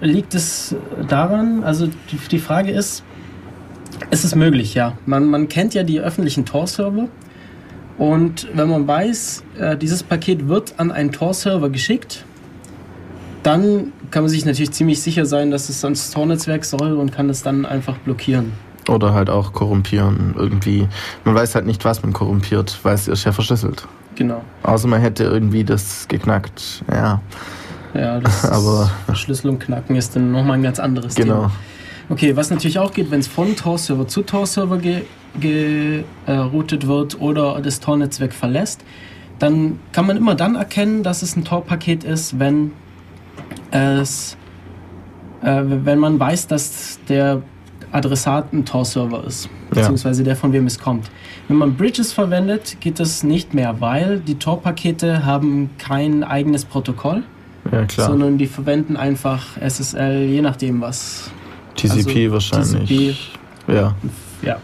liegt es daran, also die, die Frage ist, ist es möglich, ja. Man, man kennt ja die öffentlichen Tor-Server und wenn man weiß, äh, dieses Paket wird an einen Tor-Server geschickt, dann kann man sich natürlich ziemlich sicher sein, dass es ans Tor-Netzwerk soll und kann es dann einfach blockieren. Oder halt auch korrumpieren irgendwie. Man weiß halt nicht, was man korrumpiert, weil es ist ja verschlüsselt. Genau. Außer man hätte irgendwie das geknackt, ja. Ja, das Aber Verschlüsselung knacken ist dann nochmal ein ganz anderes genau. Thema. Okay, was natürlich auch geht, wenn es von Tor-Server zu Tor-Server geroutet wird oder das Tor-Netzwerk verlässt, dann kann man immer dann erkennen, dass es ein Tor-Paket ist, wenn es, äh, wenn man weiß, dass der Adressat ein Tor-Server ist, beziehungsweise der von wem es kommt. Wenn man Bridges verwendet, geht das nicht mehr, weil die Tor-Pakete haben kein eigenes Protokoll, ja, sondern die verwenden einfach SSL, je nachdem was. TCP also wahrscheinlich. TCP. Ja. Ja.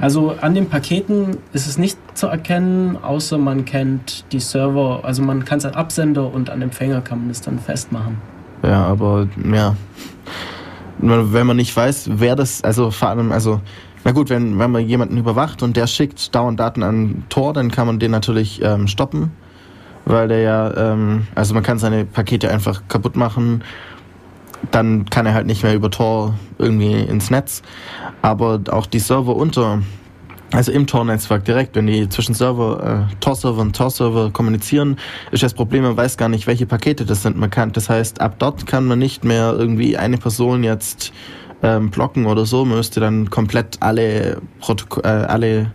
Also an den Paketen ist es nicht zu erkennen, außer man kennt die Server, also man kann es an Absender und an Empfänger kann man es dann festmachen. Ja, aber ja. Wenn man nicht weiß, wer das, also vor allem, also, na gut, wenn, wenn man jemanden überwacht und der schickt dauernd Daten an Tor, dann kann man den natürlich ähm, stoppen, weil der ja, ähm, also man kann seine Pakete einfach kaputt machen, dann kann er halt nicht mehr über Tor irgendwie ins Netz. Aber auch die Server unter also im Tor-Netzwerk direkt, wenn die zwischen Server, äh, Tor-Server und Tor-Server kommunizieren, ist das Problem, man weiß gar nicht, welche Pakete das sind. Man kann, das heißt, ab dort kann man nicht mehr irgendwie eine Person jetzt ähm, blocken oder so. Man müsste dann komplett alle, Protok äh, alle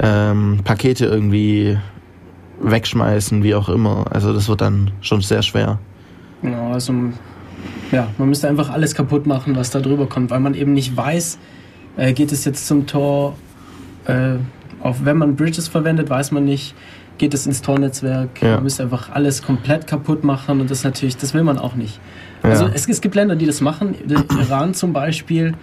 ähm, Pakete irgendwie wegschmeißen, wie auch immer. Also das wird dann schon sehr schwer. Genau, also ja, man müsste einfach alles kaputt machen, was da drüber kommt, weil man eben nicht weiß, äh, geht es jetzt zum Tor äh, auch wenn man Bridges verwendet, weiß man nicht, geht es ins Tor-Netzwerk. Ja. Man müsste einfach alles komplett kaputt machen und das natürlich, das will man auch nicht. Ja. Also es, es, gibt Länder, die das machen. Der Iran zum Beispiel,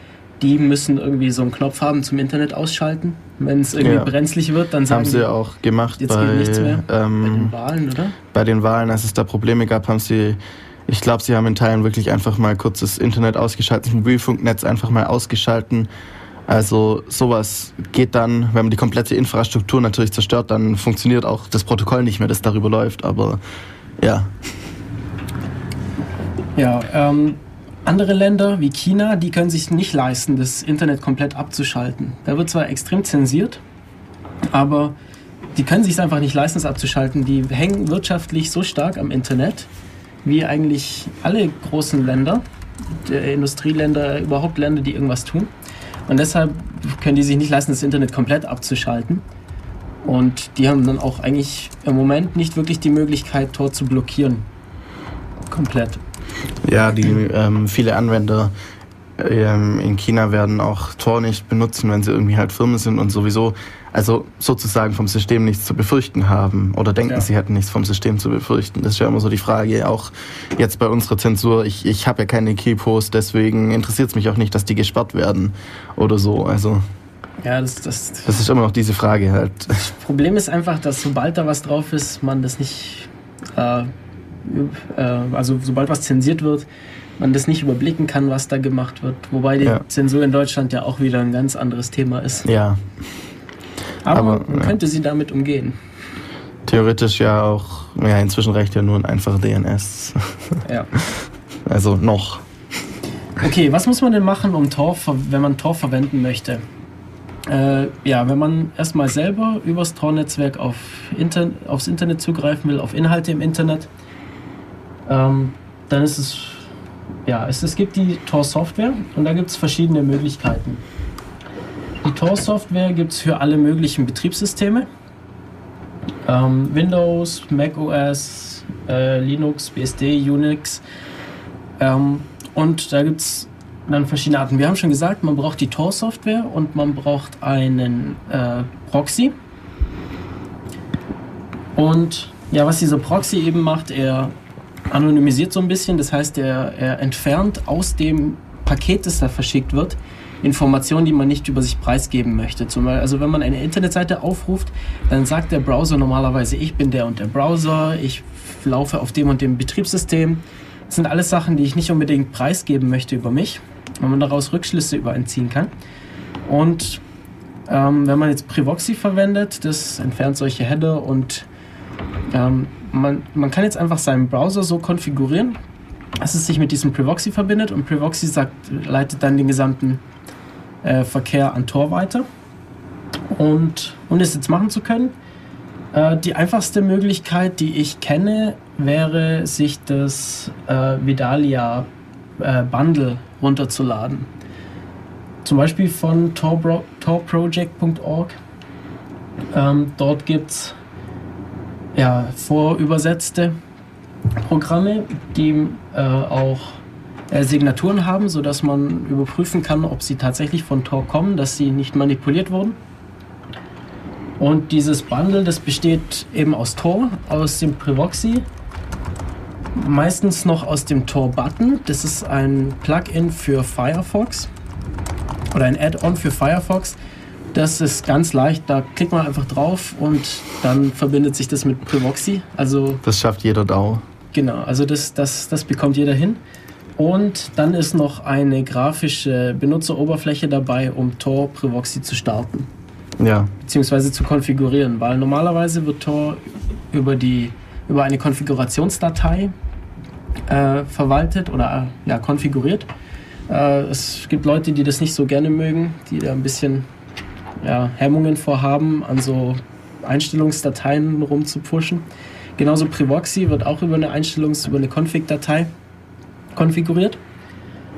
die müssen irgendwie so einen Knopf haben zum Internet ausschalten. Wenn es irgendwie ja. brenzlig wird, dann sagen haben sie die, auch gemacht jetzt bei, geht nichts mehr. Ähm, bei den Wahlen, oder? Bei den Wahlen, als es da Probleme gab, haben sie ich glaube, sie haben in Teilen wirklich einfach mal kurz das Internet ausgeschaltet, das Mobilfunknetz einfach mal ausgeschalten also sowas geht dann, wenn man die komplette Infrastruktur natürlich zerstört, dann funktioniert auch das Protokoll nicht mehr, das darüber läuft. Aber ja. Ja, ähm, andere Länder wie China, die können sich nicht leisten, das Internet komplett abzuschalten. Da wird zwar extrem zensiert, aber die können sich einfach nicht leisten, es abzuschalten. Die hängen wirtschaftlich so stark am Internet, wie eigentlich alle großen Länder, Industrieländer, überhaupt Länder, die irgendwas tun. Und deshalb können die sich nicht leisten, das Internet komplett abzuschalten. Und die haben dann auch eigentlich im Moment nicht wirklich die Möglichkeit, Tor zu blockieren. Komplett. Ja, die ähm, viele Anwender ähm, in China werden auch Tor nicht benutzen, wenn sie irgendwie halt Firmen sind und sowieso, also sozusagen vom System nichts zu befürchten haben oder denken, ja. sie hätten nichts vom System zu befürchten. Das ist ja immer so die Frage, auch jetzt bei unserer Zensur. Ich, ich habe ja keine Keyposts, deswegen interessiert es mich auch nicht, dass die gesperrt werden oder so. Also. Ja, das, das, das ist immer noch diese Frage halt. Das Problem ist einfach, dass sobald da was drauf ist, man das nicht, äh, äh, also sobald was zensiert wird, man das nicht überblicken kann, was da gemacht wird. Wobei die ja. Zensur in Deutschland ja auch wieder ein ganz anderes Thema ist. Ja. Aber, Aber man ja. könnte sie damit umgehen. Theoretisch ja auch, ja, inzwischen reicht ja nur ein einfacher DNS. Ja. Also noch. Okay, was muss man denn machen, um Tor, wenn man Tor verwenden möchte? Äh, ja, wenn man erstmal selber übers Tor-Netzwerk auf Inter aufs Internet zugreifen will, auf Inhalte im Internet, ähm, dann ist es ja, es, es gibt die Tor-Software und da gibt es verschiedene Möglichkeiten. Die Tor-Software gibt es für alle möglichen Betriebssysteme. Ähm, Windows, Mac OS, äh, Linux, BSD, Unix. Ähm, und da gibt es dann verschiedene Arten. Wir haben schon gesagt, man braucht die Tor-Software und man braucht einen äh, Proxy. Und ja, was dieser Proxy eben macht, er anonymisiert so ein bisschen, das heißt, er, er entfernt aus dem Paket, das da verschickt wird, Informationen, die man nicht über sich preisgeben möchte. Zum Beispiel, also wenn man eine Internetseite aufruft, dann sagt der Browser normalerweise, ich bin der und der Browser, ich laufe auf dem und dem Betriebssystem. Das sind alles Sachen, die ich nicht unbedingt preisgeben möchte über mich, weil man daraus Rückschlüsse über einen ziehen kann. Und ähm, wenn man jetzt Privoxy verwendet, das entfernt solche Header und ähm, man, man kann jetzt einfach seinen Browser so konfigurieren, dass es sich mit diesem Privoxy verbindet und Privoxy sagt, leitet dann den gesamten äh, Verkehr an Tor weiter. Und um das jetzt machen zu können, äh, die einfachste Möglichkeit, die ich kenne, wäre, sich das äh, Vidalia äh, Bundle runterzuladen. Zum Beispiel von torproject.org. Ähm, dort gibt es ja, vorübersetzte Programme, die äh, auch äh, Signaturen haben, sodass man überprüfen kann, ob sie tatsächlich von Tor kommen, dass sie nicht manipuliert wurden. Und dieses Bundle, das besteht eben aus Tor, aus dem Privoxy, meistens noch aus dem Tor-Button. Das ist ein Plugin für Firefox oder ein Add-on für Firefox. Das ist ganz leicht, da klickt man einfach drauf und dann verbindet sich das mit Privoxy. Also das schafft jeder DAO. Genau, also das, das, das bekommt jeder hin. Und dann ist noch eine grafische Benutzeroberfläche dabei, um Tor Privoxy zu starten. Ja. Beziehungsweise zu konfigurieren, weil normalerweise wird Tor über, die, über eine Konfigurationsdatei äh, verwaltet oder äh, ja, konfiguriert. Äh, es gibt Leute, die das nicht so gerne mögen, die da ein bisschen ja, Hemmungen vorhaben, an so Einstellungsdateien rumzupushen. Genauso Privoxy wird auch über eine Einstellungs-, über eine Config-Datei konfiguriert.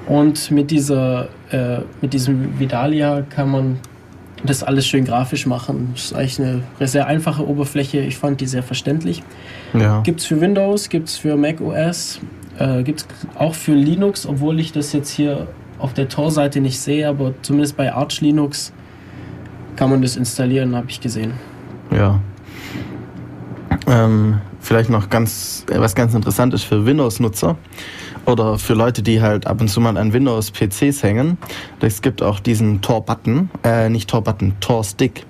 Und mit, dieser, äh, mit diesem Vidalia kann man das alles schön grafisch machen. Das ist eigentlich eine sehr einfache Oberfläche. Ich fand die sehr verständlich. Ja. Gibt es für Windows, gibt es für Mac OS, äh, gibt es auch für Linux, obwohl ich das jetzt hier auf der Tor-Seite nicht sehe, aber zumindest bei Arch Linux kann man das installieren, habe ich gesehen. Ja. Ähm, vielleicht noch ganz, äh, was ganz interessant ist für Windows-Nutzer oder für Leute, die halt ab und zu mal an Windows-PCs hängen. Es gibt auch diesen Tor-Button, äh, nicht Tor-Button, Tor-Stick.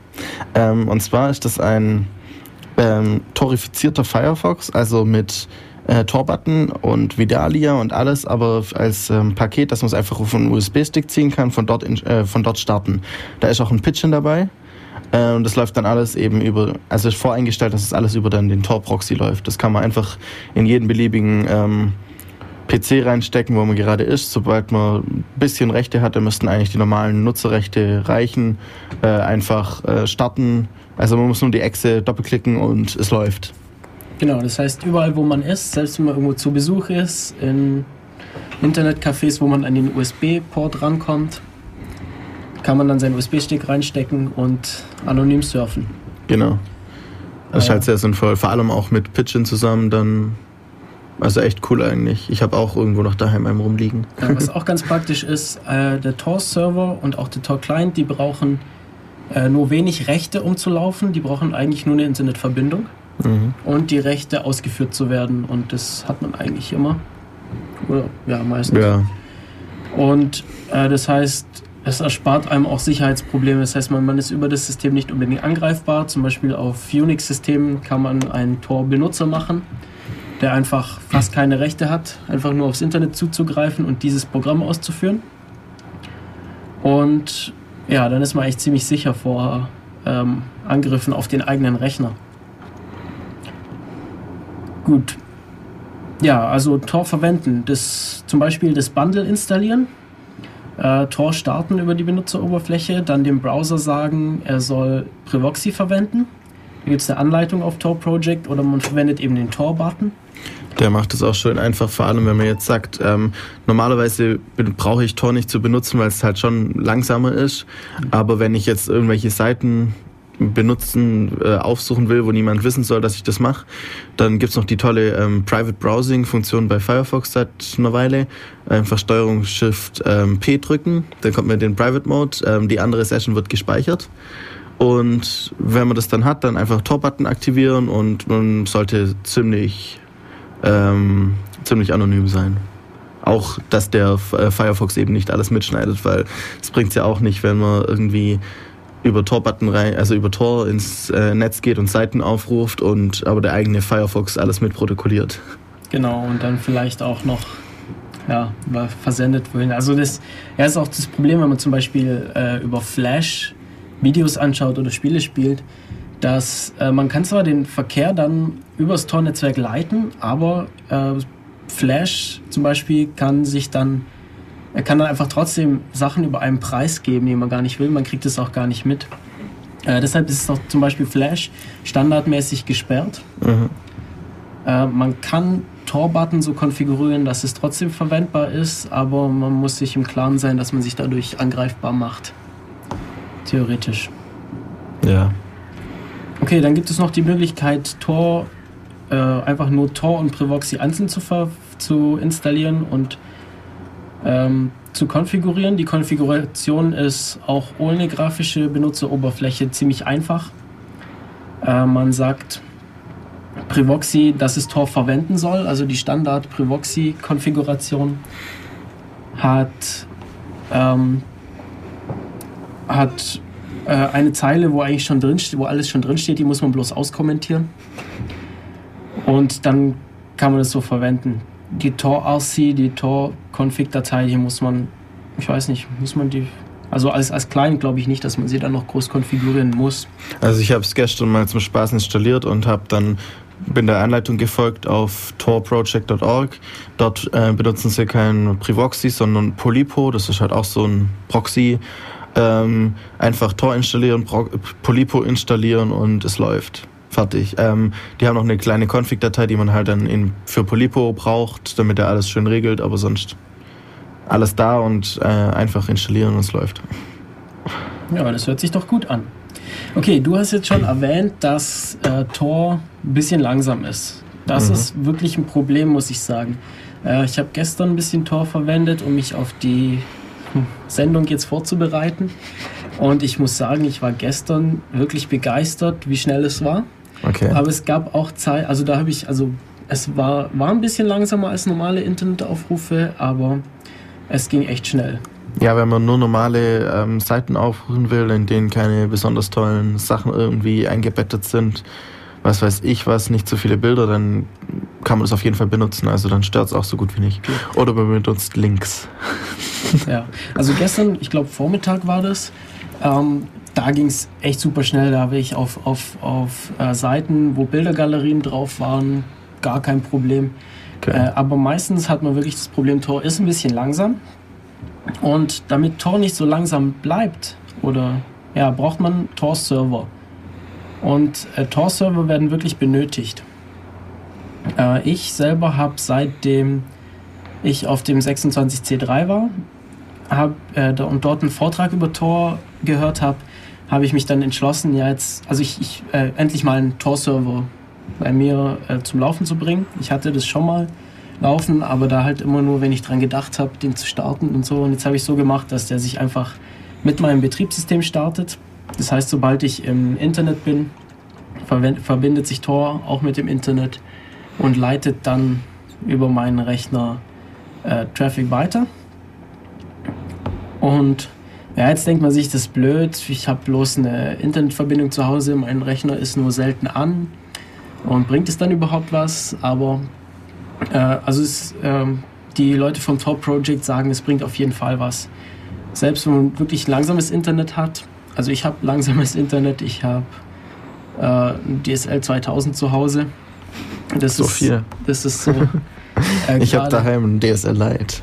Ähm, und zwar ist das ein ähm, torifizierter Firefox, also mit äh, Tor-Button und Vidalia und alles, aber als ähm, Paket, dass man es einfach auf einen USB-Stick ziehen kann, von dort, in, äh, von dort starten. Da ist auch ein Pitchen dabei. Äh, und das läuft dann alles eben über, also ist voreingestellt, dass es alles über dann den Tor-Proxy läuft. Das kann man einfach in jeden beliebigen ähm, PC reinstecken, wo man gerade ist. Sobald man ein bisschen Rechte hat, dann müssten eigentlich die normalen Nutzerrechte reichen. Äh, einfach äh, starten. Also man muss nur die Echse doppelklicken und es läuft. Genau, das heißt, überall wo man ist, selbst wenn man irgendwo zu Besuch ist, in Internetcafés, wo man an den USB-Port rankommt, kann man dann seinen USB-Stick reinstecken und anonym surfen. Genau. Das ist halt sehr sinnvoll, vor allem auch mit Pitchin zusammen, dann also echt cool eigentlich. Ich habe auch irgendwo noch daheim einem rumliegen. Ja, was auch ganz praktisch ist, äh, der Tor-Server und auch der Tor-Client, die brauchen äh, nur wenig Rechte, um zu laufen. Die brauchen eigentlich nur eine Internetverbindung mhm. und die Rechte ausgeführt zu werden. Und das hat man eigentlich immer. Oder ja, meistens. Ja. Und äh, das heißt, es erspart einem auch Sicherheitsprobleme. Das heißt, man, man ist über das System nicht unbedingt angreifbar. Zum Beispiel auf Unix-Systemen kann man einen Tor-Benutzer machen der einfach fast keine Rechte hat, einfach nur aufs Internet zuzugreifen und dieses Programm auszuführen. Und ja, dann ist man echt ziemlich sicher vor ähm, Angriffen auf den eigenen Rechner. Gut. Ja, also Tor verwenden. Das, zum Beispiel das Bundle installieren. Äh, Tor starten über die Benutzeroberfläche, dann dem Browser sagen, er soll Privoxy verwenden. Gibt es eine Anleitung auf Tor Project oder man verwendet eben den Tor-Button. Der macht es auch schön einfach, vor allem wenn man jetzt sagt, ähm, normalerweise brauche ich Tor nicht zu benutzen, weil es halt schon langsamer ist. Aber wenn ich jetzt irgendwelche Seiten benutzen, äh, aufsuchen will, wo niemand wissen soll, dass ich das mache, dann gibt's noch die tolle ähm, Private Browsing-Funktion bei Firefox seit einer Weile. Einfach Steuerung Shift ähm, P drücken, dann kommt man in den Private Mode, ähm, die andere Session wird gespeichert. Und wenn man das dann hat, dann einfach Tor-Button aktivieren und man sollte ziemlich ähm, ziemlich anonym sein. Auch, dass der äh, Firefox eben nicht alles mitschneidet, weil es bringt ja auch nicht, wenn man irgendwie über Tor-Button rein, also über Tor ins äh, Netz geht und Seiten aufruft und aber der eigene Firefox alles mitprotokolliert. Genau, und dann vielleicht auch noch ja, versendet wohin. Also das ja, ist auch das Problem, wenn man zum Beispiel äh, über Flash Videos anschaut oder Spiele spielt, dass äh, man kann zwar den Verkehr dann übers Tor-Netzwerk leiten, aber äh, Flash zum Beispiel kann sich dann, er kann dann einfach trotzdem Sachen über einen Preis geben, den man gar nicht will. Man kriegt es auch gar nicht mit. Äh, deshalb ist es auch zum Beispiel Flash standardmäßig gesperrt. Mhm. Äh, man kann Tor-Button so konfigurieren, dass es trotzdem verwendbar ist, aber man muss sich im Klaren sein, dass man sich dadurch angreifbar macht. Theoretisch. Ja, Okay, dann gibt es noch die Möglichkeit, Tor, äh, einfach nur Tor und Privoxy einzeln zu, zu installieren und ähm, zu konfigurieren. Die Konfiguration ist auch ohne grafische Benutzeroberfläche ziemlich einfach. Äh, man sagt Privoxy, dass es Tor verwenden soll, also die Standard Privoxy-Konfiguration hat, ähm, hat äh, eine Zeile, wo eigentlich schon drin wo alles schon drin steht, die muss man bloß auskommentieren. Und dann kann man das so verwenden. Die Tor-RC, die Tor-Config-Datei, hier muss man, ich weiß nicht, muss man die also als, als Client glaube ich nicht, dass man sie dann noch groß konfigurieren muss. Also ich habe es gestern mal zum Spaß installiert und habe dann bin der Anleitung gefolgt auf torproject.org. Dort äh, benutzen sie kein Privoxy, sondern Polypo. Das ist halt auch so ein Proxy ähm, einfach Tor installieren, Polypo installieren und es läuft. Fertig. Ähm, die haben noch eine kleine Config-Datei, die man halt dann für Polypo braucht, damit er alles schön regelt, aber sonst alles da und äh, einfach installieren und es läuft. Ja, das hört sich doch gut an. Okay, du hast jetzt schon erwähnt, dass äh, Tor ein bisschen langsam ist. Das mhm. ist wirklich ein Problem, muss ich sagen. Äh, ich habe gestern ein bisschen Tor verwendet, um mich auf die Sendung jetzt vorzubereiten. Und ich muss sagen, ich war gestern wirklich begeistert, wie schnell es war. Okay. Aber es gab auch Zeit, also da habe ich, also es war, war ein bisschen langsamer als normale Internetaufrufe, aber es ging echt schnell. Ja, wenn man nur normale ähm, Seiten aufrufen will, in denen keine besonders tollen Sachen irgendwie eingebettet sind, was weiß ich was, nicht so viele Bilder, dann kann man das auf jeden Fall benutzen. Also dann stört es auch so gut wie nicht. Oder man benutzt Links. Ja, also gestern, ich glaube Vormittag war das, ähm, da ging es echt super schnell. Da habe ich auf, auf, auf äh, Seiten, wo Bildergalerien drauf waren, gar kein Problem. Okay. Äh, aber meistens hat man wirklich das Problem, Tor ist ein bisschen langsam. Und damit Tor nicht so langsam bleibt, oder ja, braucht man Tor-Server. Und äh, Tor-Server werden wirklich benötigt. Äh, ich selber habe seitdem ich auf dem 26C3 war hab, äh, und dort einen Vortrag über Tor gehört habe, habe ich mich dann entschlossen, ja jetzt, also ich, ich äh, endlich mal einen Tor-Server bei mir äh, zum Laufen zu bringen. Ich hatte das schon mal laufen, aber da halt immer nur, wenn ich dran gedacht habe, den zu starten und so. Und jetzt habe ich so gemacht, dass der sich einfach mit meinem Betriebssystem startet. Das heißt, sobald ich im Internet bin, verbindet sich Tor auch mit dem Internet und leitet dann über meinen Rechner äh, Traffic weiter. Und ja, jetzt denkt man sich, das ist blöd. Ich habe bloß eine Internetverbindung zu Hause, mein Rechner ist nur selten an. Und bringt es dann überhaupt was? Aber äh, also es, äh, die Leute vom Top Project sagen, es bringt auf jeden Fall was. Selbst wenn man wirklich langsames Internet hat. Also ich habe langsames Internet, ich habe äh, DSL 2000 zu Hause. Das so ist, viel. Das ist so. Äh, ich habe daheim ein DSL Lite.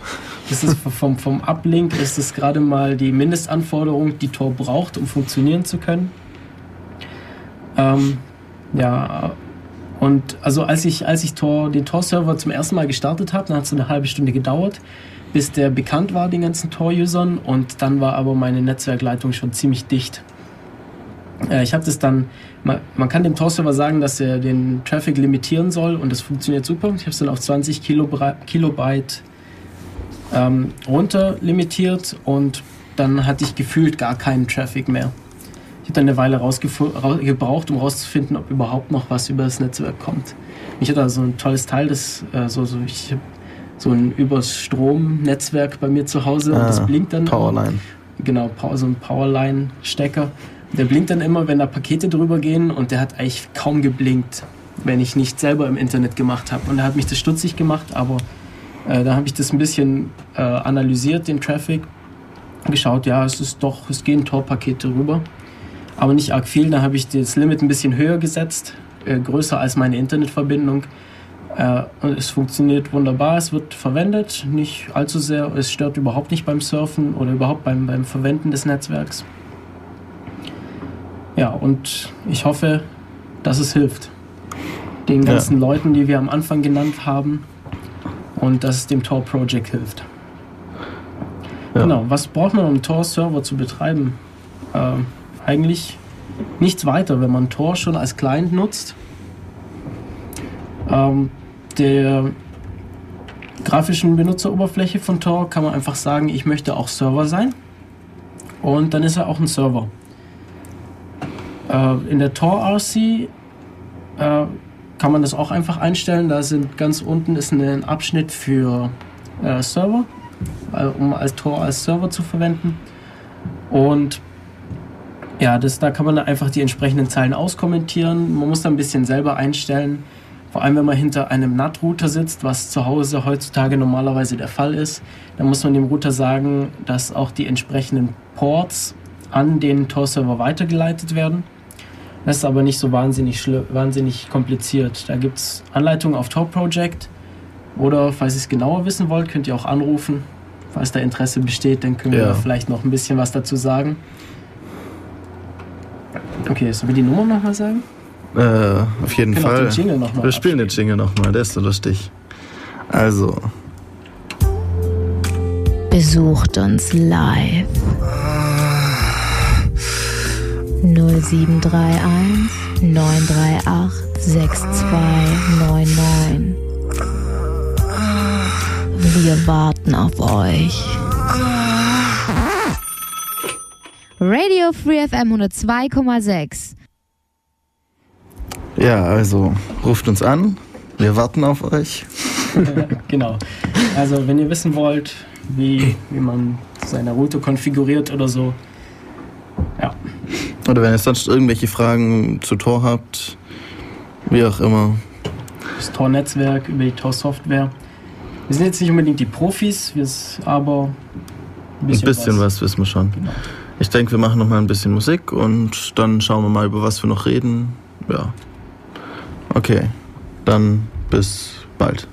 Das ist vom, vom Uplink ist es gerade mal die Mindestanforderung, die Tor braucht, um funktionieren zu können. Ähm, ja, Und also als ich, als ich Tor, den Tor-Server zum ersten Mal gestartet habe, dann hat es eine halbe Stunde gedauert, bis der bekannt war den ganzen Tor-Usern und dann war aber meine Netzwerkleitung schon ziemlich dicht. Äh, ich habe das dann, man, man, kann dem Tor-Server sagen, dass er den Traffic limitieren soll und das funktioniert super. Ich habe es dann auf 20 Kilobyte ähm, runter limitiert und dann hatte ich gefühlt gar keinen Traffic mehr. Ich habe dann eine Weile gebraucht, um herauszufinden, ob überhaupt noch was über das Netzwerk kommt. Ich hatte also ein tolles Teil, das äh, so, so ich habe so ein übers Strom-Netzwerk bei mir zu Hause ah, und das blinkt dann. Powerline. Genau, so ein Powerline-Stecker. Der blinkt dann immer, wenn da Pakete drüber gehen und der hat eigentlich kaum geblinkt, wenn ich nicht selber im Internet gemacht habe. Und er hat mich das stutzig gemacht, aber äh, da habe ich das ein bisschen äh, analysiert, den Traffic, geschaut, ja, es ist doch, es gehen Tor-Pakete rüber aber nicht arg viel. Da habe ich das Limit ein bisschen höher gesetzt, äh, größer als meine Internetverbindung. Äh, und es funktioniert wunderbar, es wird verwendet, nicht allzu sehr, es stört überhaupt nicht beim Surfen oder überhaupt beim, beim Verwenden des Netzwerks. Ja, und ich hoffe, dass es hilft. Den ganzen ja. Leuten, die wir am Anfang genannt haben und dass es dem Tor Project hilft. Ja. Genau, was braucht man, um Tor-Server zu betreiben? Ähm, eigentlich nichts weiter, wenn man Tor schon als Client nutzt. Ähm, der grafischen Benutzeroberfläche von Tor kann man einfach sagen, ich möchte auch Server sein. Und dann ist er auch ein Server. Äh, in der Tor RC äh, kann man das auch einfach einstellen. Da sind ganz unten ist ein Abschnitt für äh, Server, um als Tor als Server zu verwenden. Und ja, das, da kann man einfach die entsprechenden Zeilen auskommentieren. Man muss da ein bisschen selber einstellen. Vor allem, wenn man hinter einem NAT-Router sitzt, was zu Hause heutzutage normalerweise der Fall ist, dann muss man dem Router sagen, dass auch die entsprechenden Ports an den Tor-Server weitergeleitet werden. Das ist aber nicht so wahnsinnig, wahnsinnig kompliziert. Da gibt es Anleitungen auf Tor Project oder falls ihr es genauer wissen wollt, könnt ihr auch anrufen. Falls da Interesse besteht, dann können ja. wir vielleicht noch ein bisschen was dazu sagen. Okay, sollen wir die Nummer nochmal sagen? Äh, auf jeden Fall. Den Jingle noch mal wir spielen den Jingle nochmal, der ist so lustig. Also. Besucht uns live. 0731 938 6299. Wir warten auf euch. Radio Free FM 102,6. Ja, also ruft uns an. Wir warten auf euch. genau. Also, wenn ihr wissen wollt, wie, wie man seine Route konfiguriert oder so, ja. Oder wenn ihr sonst irgendwelche Fragen zu Tor habt, wie auch immer. Das Tor-Netzwerk, über die Tor-Software. Wir sind jetzt nicht unbedingt die Profis, aber ein bisschen, ein bisschen was. was wissen wir schon. Genau. Ich denke, wir machen noch mal ein bisschen Musik und dann schauen wir mal, über was wir noch reden. Ja. Okay, dann bis bald.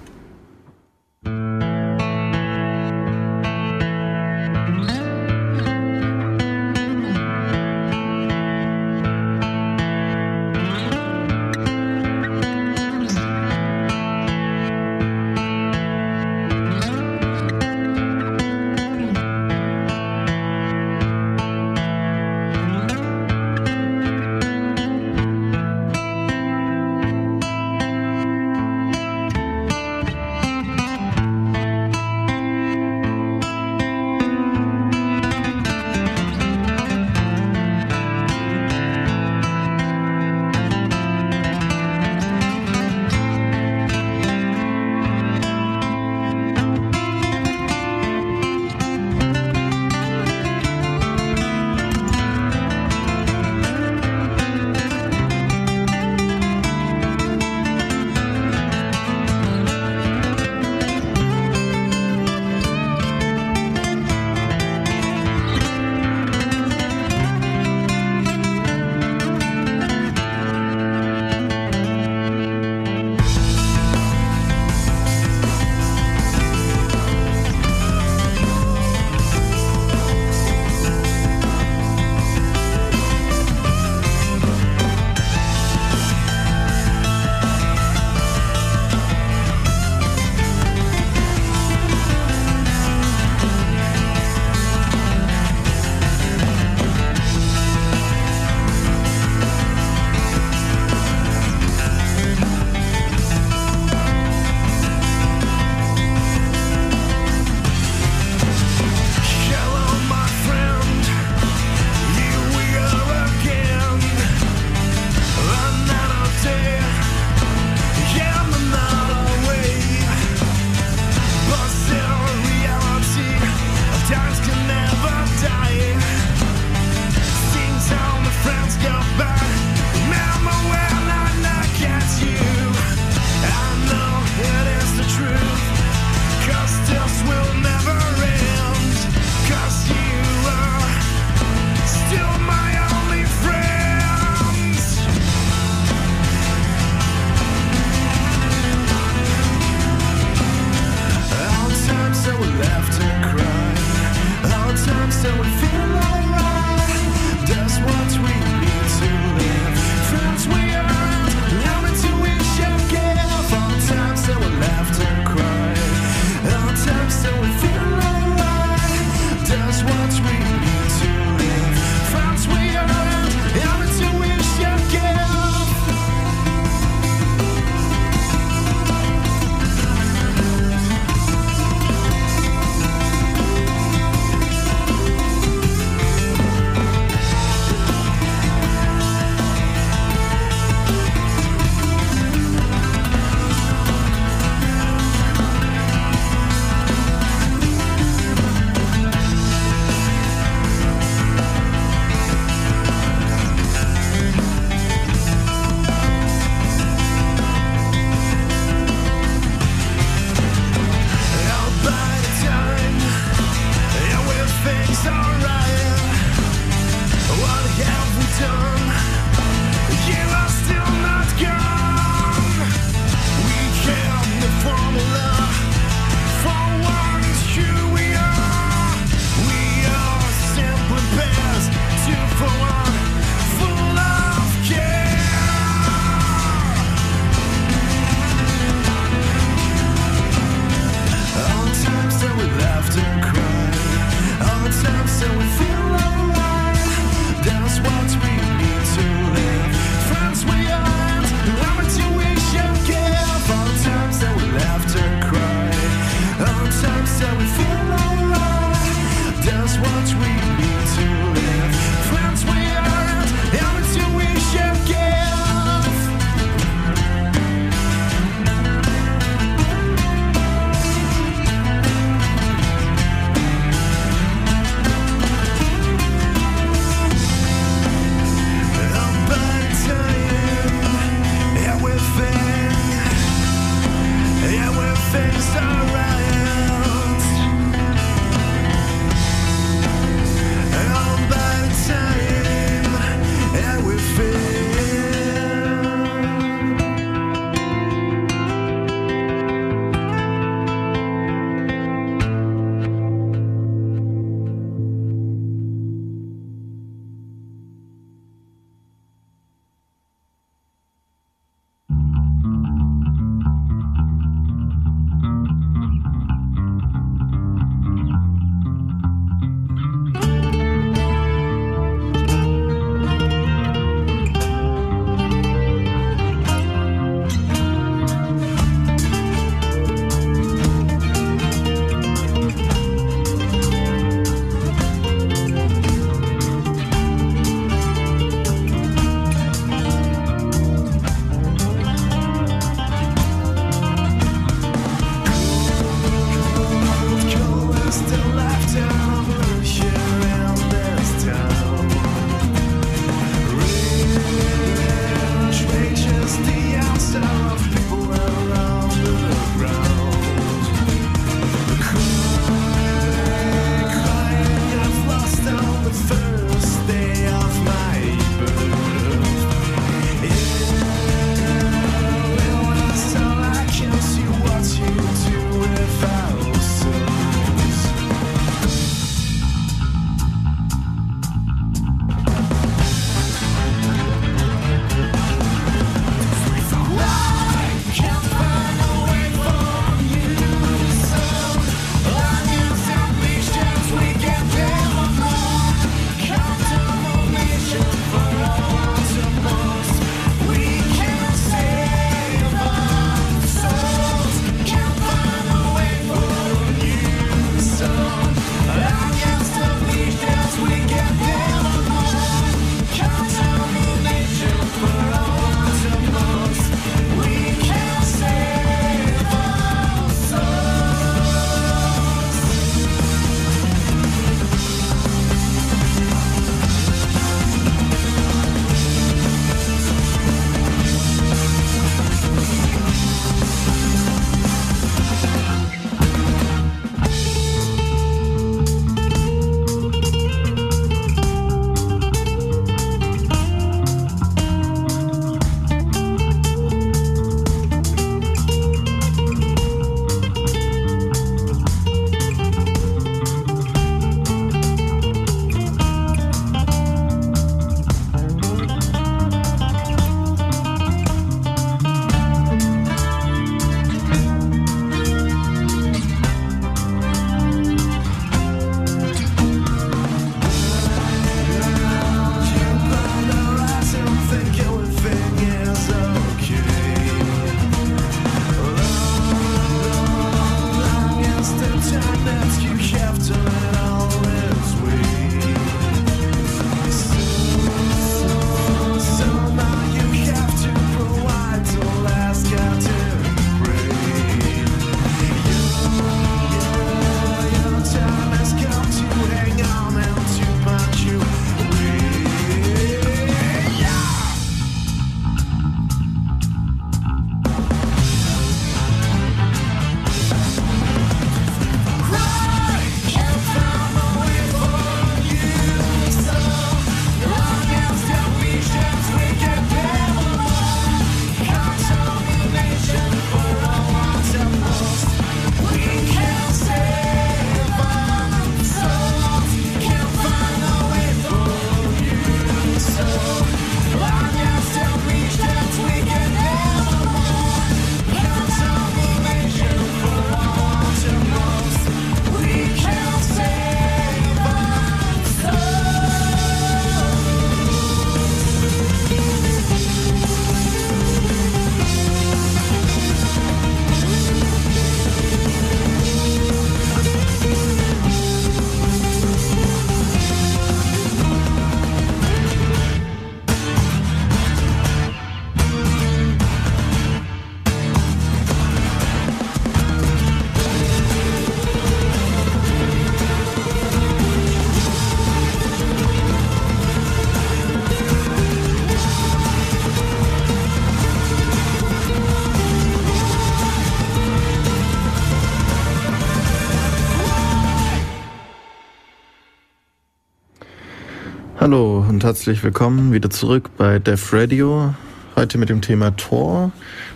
Herzlich willkommen wieder zurück bei Def Radio. Heute mit dem Thema Tor.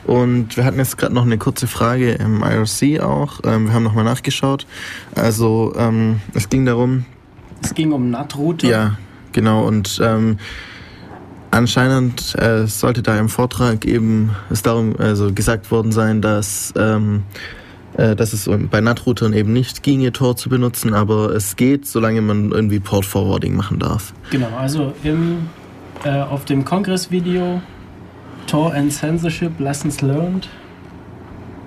Und wir hatten jetzt gerade noch eine kurze Frage im IRC auch. Ähm, wir haben nochmal nachgeschaut. Also ähm, es ging darum. Es ging um NAT-Router. Ja, genau. Und ähm, anscheinend äh, sollte da im Vortrag eben es darum also gesagt worden sein, dass ähm, äh, dass es bei NAT-Routern eben nicht ginge, Tor zu benutzen, aber es geht, solange man irgendwie Port-Forwarding machen darf. Genau, also im, äh, auf dem Kongress-Video Tor and Censorship Lessons Learned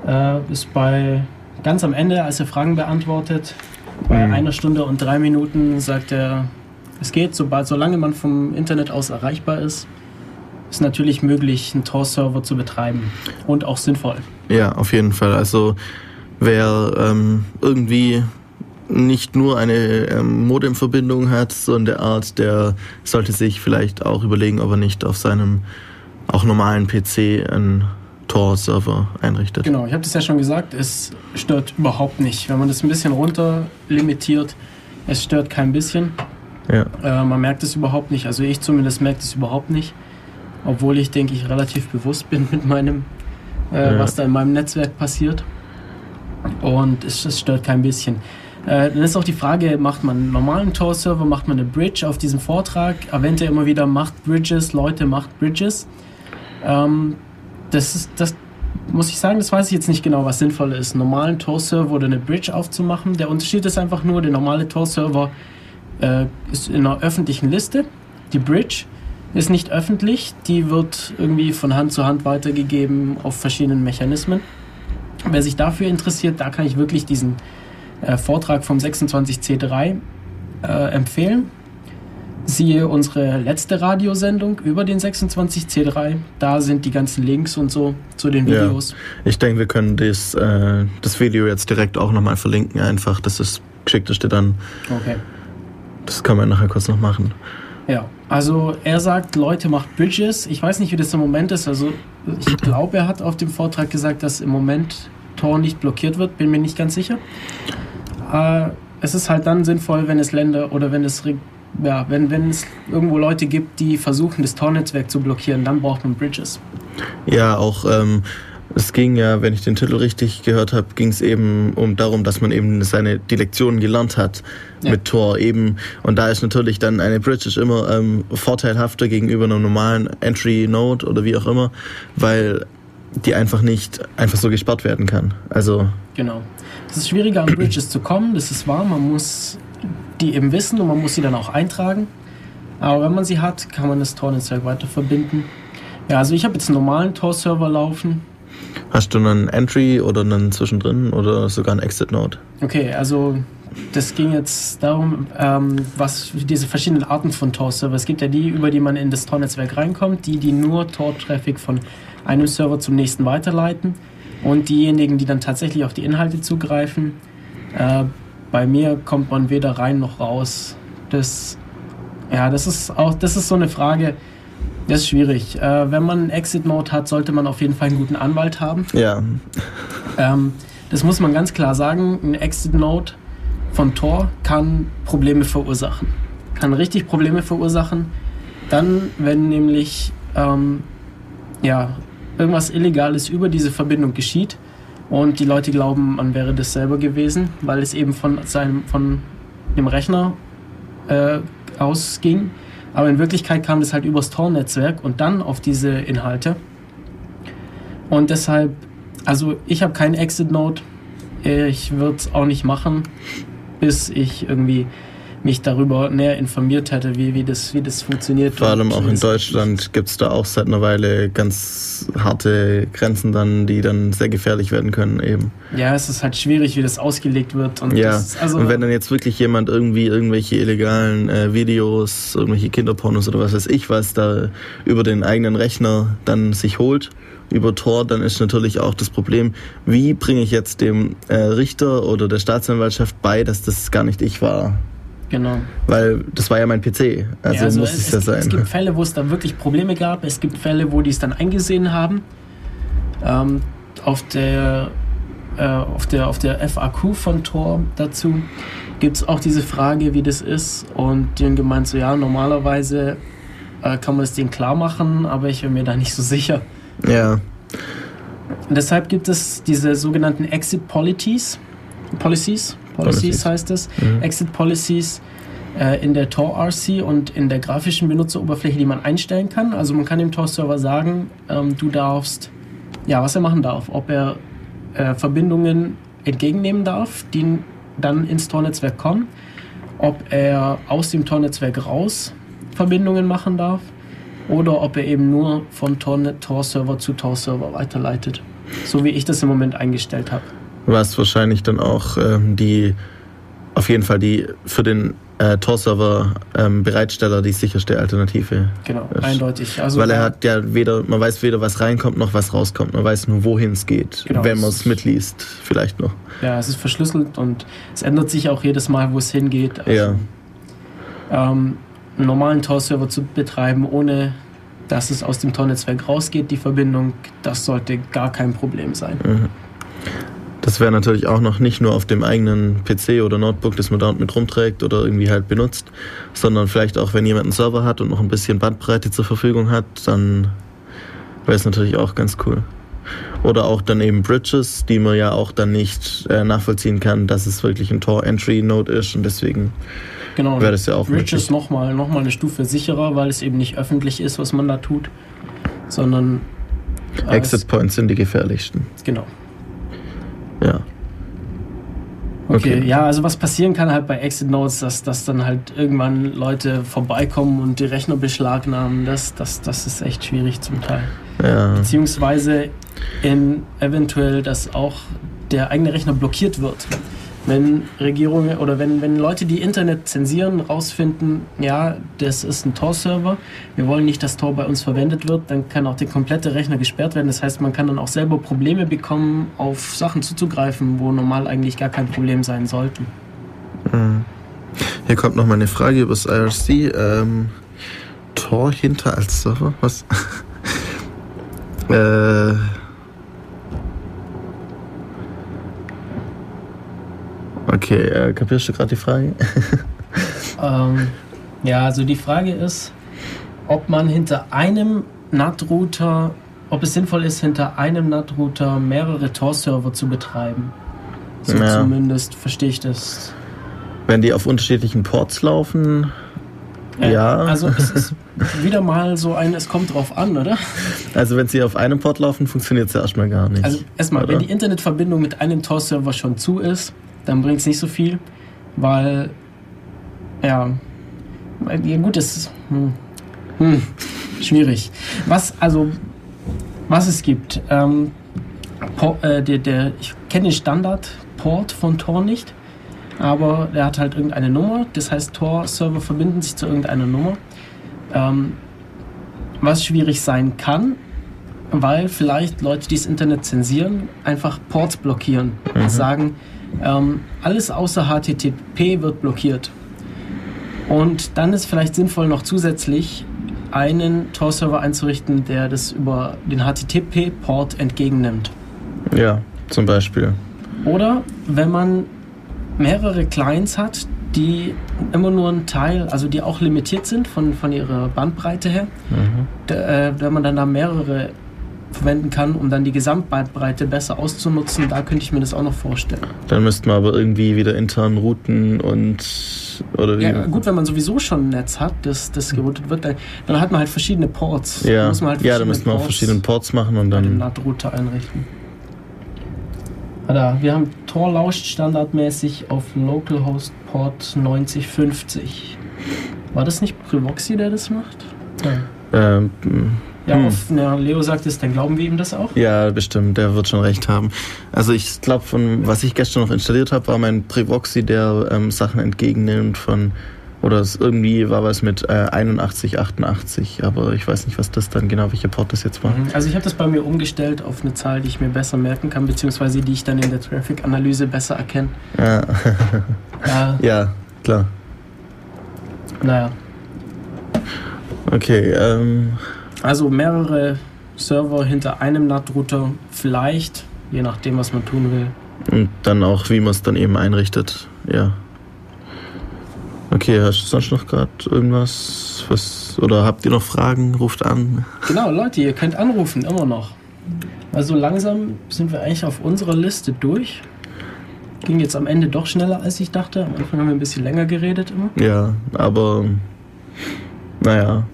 äh, ist bei ganz am Ende, als er Fragen beantwortet, bei mhm. einer Stunde und drei Minuten sagt er, es geht, sobald, solange man vom Internet aus erreichbar ist, ist natürlich möglich, einen Tor-Server zu betreiben und auch sinnvoll. Ja, auf jeden Fall. Also wer ähm, irgendwie nicht nur eine ähm, Modemverbindung hat, so in der Art, der sollte sich vielleicht auch überlegen, ob er nicht auf seinem auch normalen PC einen Tor-Server einrichtet. Genau, ich habe das ja schon gesagt, es stört überhaupt nicht. Wenn man das ein bisschen runter limitiert, es stört kein bisschen. Ja. Äh, man merkt es überhaupt nicht. Also ich zumindest merke es überhaupt nicht. Obwohl ich, denke ich, relativ bewusst bin mit meinem, äh, ja. was da in meinem Netzwerk passiert und es, es stört kein bisschen. Äh, dann ist auch die Frage, macht man einen normalen Tor-Server, macht man eine Bridge auf diesem Vortrag? Erwähnt er immer wieder, macht Bridges, Leute, macht Bridges. Ähm, das, ist, das muss ich sagen, das weiß ich jetzt nicht genau, was sinnvoll ist, einen normalen Tor-Server oder eine Bridge aufzumachen. Der Unterschied ist einfach nur, der normale Tor-Server äh, ist in einer öffentlichen Liste. Die Bridge ist nicht öffentlich, die wird irgendwie von Hand zu Hand weitergegeben auf verschiedenen Mechanismen. Wer sich dafür interessiert, da kann ich wirklich diesen äh, Vortrag vom 26C3 äh, empfehlen. Siehe unsere letzte Radiosendung über den 26C3. Da sind die ganzen Links und so zu den Videos. Ja, ich denke, wir können das, äh, das Video jetzt direkt auch nochmal verlinken. Einfach, das ist geschickteste dann. Okay. Das kann man nachher kurz noch machen. Ja, also er sagt, Leute, macht Bridges. Ich weiß nicht, wie das im Moment ist. Also ich glaube, er hat auf dem Vortrag gesagt, dass im Moment Tor nicht blockiert wird, bin mir nicht ganz sicher. Äh, es ist halt dann sinnvoll, wenn es Länder oder wenn es ja, wenn, wenn es irgendwo Leute gibt, die versuchen, das Tor-Netzwerk zu blockieren, dann braucht man Bridges. Ja, auch ähm, es ging ja, wenn ich den Titel richtig gehört habe, ging es eben um darum, dass man eben seine die Lektionen gelernt hat ja. mit Tor eben. Und da ist natürlich dann eine Bridge immer ähm, vorteilhafter gegenüber einem normalen Entry Node oder wie auch immer, weil die einfach nicht einfach so gesperrt werden kann. Also genau. Es ist schwieriger an Bridges zu kommen, das ist wahr. Man muss die eben wissen und man muss sie dann auch eintragen. Aber wenn man sie hat, kann man das Tor-Netzwerk weiter verbinden. Ja, also ich habe jetzt einen normalen Tor-Server laufen. Hast du einen Entry oder einen zwischendrin oder sogar einen Exit-Node? Okay, also das ging jetzt darum, ähm, was diese verschiedenen Arten von Tor-Server. Es gibt ja die, über die man in das Tor-Netzwerk reinkommt, die, die nur Tor-Traffic von einem Server zum nächsten weiterleiten und diejenigen, die dann tatsächlich auf die Inhalte zugreifen. Äh, bei mir kommt man weder rein noch raus. Das, ja, das ist auch, das ist so eine Frage. Das ist schwierig. Äh, wenn man einen Exit-Mode hat, sollte man auf jeden Fall einen guten Anwalt haben. Ja. Ähm, das muss man ganz klar sagen. Ein Exit-Node von Tor kann Probleme verursachen. Kann richtig Probleme verursachen. Dann, wenn nämlich ähm, ja, irgendwas Illegales über diese Verbindung geschieht und die Leute glauben, man wäre das selber gewesen, weil es eben von, seinem, von dem Rechner äh, ausging. Aber in Wirklichkeit kam das halt übers Tor-Netzwerk und dann auf diese Inhalte. Und deshalb, also ich habe keinen Exit-Node. Ich würde es auch nicht machen, bis ich irgendwie mich darüber näher informiert hätte, wie, wie, das, wie das funktioniert. Vor allem auch in Deutschland gibt es da auch seit einer Weile ganz harte Grenzen dann, die dann sehr gefährlich werden können eben. Ja, es ist halt schwierig, wie das ausgelegt wird. Und ja, also und wenn dann jetzt wirklich jemand irgendwie irgendwelche illegalen äh, Videos, irgendwelche Kinderpornos oder was weiß ich was da über den eigenen Rechner dann sich holt, über Tor, dann ist natürlich auch das Problem, wie bringe ich jetzt dem äh, Richter oder der Staatsanwaltschaft bei, dass das gar nicht ich war. Genau. Weil das war ja mein PC. Also, ja, also muss es, es ja sein. Es gibt Fälle, wo es da wirklich Probleme gab. Es gibt Fälle, wo die es dann eingesehen haben. Ähm, auf der äh, auf der, auf der FAQ von Tor dazu gibt es auch diese Frage, wie das ist. Und die haben gemeint, so ja, normalerweise äh, kann man es denen klar machen, aber ich bin mir da nicht so sicher. Ja. Und deshalb gibt es diese sogenannten Exit Policies. Policies, Policies, Policies. heißt es. Mhm. Exit Policies äh, in der Tor-RC und in der grafischen Benutzeroberfläche, die man einstellen kann. Also man kann dem Tor-Server sagen, ähm, du darfst, ja, was er machen darf. Ob er äh, Verbindungen entgegennehmen darf, die dann ins Tor-Netzwerk kommen. Ob er aus dem Tor-Netzwerk raus Verbindungen machen darf oder ob er eben nur von Tor-Server zu Tor-Server weiterleitet. So wie ich das im Moment eingestellt habe. Was wahrscheinlich dann auch ähm, die, auf jeden Fall die für den äh, Tor-Server ähm, Bereitsteller die sicherste Alternative. Genau, ist. eindeutig. Also Weil er hat ja weder, man weiß weder, was reinkommt noch was rauskommt. Man weiß nur, wohin es geht, genau, wenn man es mitliest, vielleicht noch. Ja, es ist verschlüsselt und es ändert sich auch jedes Mal, wo es hingeht. Also, ja. Ähm, einen normalen Tor-Server zu betreiben, ohne dass es aus dem Tor-Netzwerk rausgeht, die Verbindung, das sollte gar kein Problem sein. Mhm. Das wäre natürlich auch noch nicht nur auf dem eigenen PC oder Notebook, das man dort mit rumträgt oder irgendwie halt benutzt, sondern vielleicht auch, wenn jemand einen Server hat und noch ein bisschen Bandbreite zur Verfügung hat, dann wäre es natürlich auch ganz cool. Oder auch dann eben Bridges, die man ja auch dann nicht äh, nachvollziehen kann, dass es wirklich ein Tor-Entry-Node ist und deswegen genau, wäre das ja auch Bridges nochmal noch mal eine Stufe sicherer, weil es eben nicht öffentlich ist, was man da tut, sondern äh, Exit Points sind die gefährlichsten. Genau. Ja. Okay. okay. ja, also was passieren kann halt bei Exit Notes, dass, dass dann halt irgendwann Leute vorbeikommen und die Rechner beschlagnahmen, das, das, das ist echt schwierig zum Teil. Ja. Beziehungsweise in eventuell, dass auch der eigene Rechner blockiert wird wenn Regierungen oder wenn, wenn Leute, die Internet zensieren, rausfinden, ja, das ist ein Tor-Server, wir wollen nicht, dass Tor bei uns verwendet wird, dann kann auch der komplette Rechner gesperrt werden. Das heißt, man kann dann auch selber Probleme bekommen, auf Sachen zuzugreifen, wo normal eigentlich gar kein Problem sein sollten. Mhm. Hier kommt noch mal eine Frage über das IRC. Ähm, Tor hinter als Server? Was? äh Okay, äh, kapierst du gerade die Frage? ähm, ja, also die Frage ist, ob man hinter einem NAT-Router, ob es sinnvoll ist, hinter einem NAT-Router mehrere Tor-Server zu betreiben. So ja. zumindest verstehe ich das. Wenn die auf unterschiedlichen Ports laufen, äh, ja. Also es ist wieder mal so ein, es kommt drauf an, oder? Also wenn sie auf einem Port laufen, funktioniert es ja erstmal gar nicht. Also erstmal, wenn die Internetverbindung mit einem Tor-Server schon zu ist, dann bringt es nicht so viel, weil, ja, ja gut, ist hm, hm, schwierig. Was, also, was es gibt, ähm, Port, äh, der, der, ich kenne den Standard-Port von Tor nicht, aber der hat halt irgendeine Nummer, das heißt, Tor-Server verbinden sich zu irgendeiner Nummer. Ähm, was schwierig sein kann, weil vielleicht Leute, die das Internet zensieren, einfach Ports blockieren. Mhm. Sagen, ähm, alles außer HTTP wird blockiert. Und dann ist vielleicht sinnvoll, noch zusätzlich einen Tor-Server einzurichten, der das über den HTTP-Port entgegennimmt. Ja, zum Beispiel. Oder wenn man mehrere Clients hat, die immer nur einen Teil, also die auch limitiert sind von, von ihrer Bandbreite her, mhm. da, äh, wenn man dann da mehrere verwenden kann, um dann die Gesamtbandbreite besser auszunutzen. Da könnte ich mir das auch noch vorstellen. Dann müsste man aber irgendwie wieder intern routen und oder wie? Ja, gut, wenn man sowieso schon ein Netz hat, das, das geroutet wird, dann, dann hat man halt verschiedene Ports. Ja, da muss man halt ja da müsste man auch verschiedene Ports machen und dann den NAT-Router einrichten. Da, wir haben Tor lauscht standardmäßig auf Localhost Port 9050. War das nicht Privoxy, der das macht? Ja. Ähm, ja, hm. auf, ja, Leo sagt es, dann glauben wir ihm das auch? Ja, bestimmt, der wird schon recht haben. Also ich glaube, von was ich gestern noch installiert habe, war mein Privoxy, der ähm, Sachen entgegennimmt von, oder es irgendwie war was mit äh, 81, 88, aber ich weiß nicht, was das dann genau, welcher Port das jetzt war. Mhm. Also ich habe das bei mir umgestellt auf eine Zahl, die ich mir besser merken kann, beziehungsweise die ich dann in der Traffic-Analyse besser erkenne. Ja. ja. ja, klar. Naja. Okay, ähm... Also mehrere Server hinter einem NAT-Router, vielleicht, je nachdem, was man tun will. Und dann auch, wie man es dann eben einrichtet, ja. Okay, hast du sonst noch gerade irgendwas? Was, oder habt ihr noch Fragen? Ruft an. Genau, Leute, ihr könnt anrufen, immer noch. Also langsam sind wir eigentlich auf unserer Liste durch. Ging jetzt am Ende doch schneller, als ich dachte. Am Anfang haben wir ein bisschen länger geredet immer. Ja, aber naja,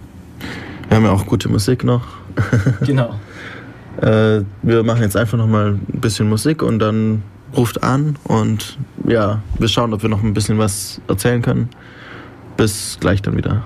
wir haben ja auch gute Musik noch. Genau. äh, wir machen jetzt einfach noch mal ein bisschen Musik und dann ruft an und ja, wir schauen, ob wir noch ein bisschen was erzählen können. Bis gleich dann wieder.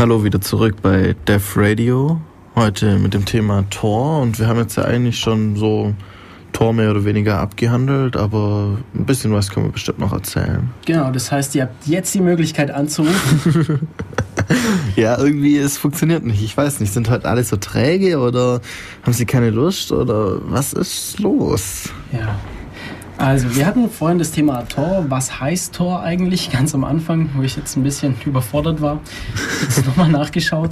Hallo, wieder zurück bei Def Radio. Heute mit dem Thema Tor und wir haben jetzt ja eigentlich schon so Tor mehr oder weniger abgehandelt, aber ein bisschen was können wir bestimmt noch erzählen. Genau, das heißt, ihr habt jetzt die Möglichkeit anzurufen. ja, irgendwie, es funktioniert nicht. Ich weiß nicht, sind heute alle so träge oder haben sie keine Lust oder was ist los? Ja. Also, wir hatten vorhin das Thema Tor. Was heißt Tor eigentlich? Ganz am Anfang, wo ich jetzt ein bisschen überfordert war. Jetzt nochmal nachgeschaut.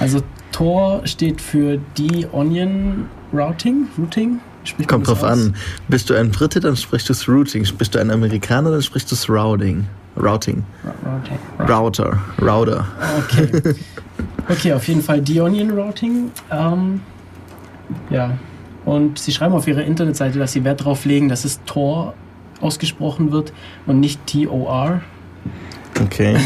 Also, Tor steht für die Onion Routing. Routing Kommt drauf aus? an. Bist du ein Brite, dann sprichst du es Routing. Bist du ein Amerikaner, dann sprichst du es Routing. Routing. Routing. Router. Router. Okay. Okay, auf jeden Fall Dionian Routing. Ähm, ja. Und sie schreiben auf ihrer Internetseite, dass sie Wert darauf legen, dass es Tor ausgesprochen wird und nicht T-O-R. Okay.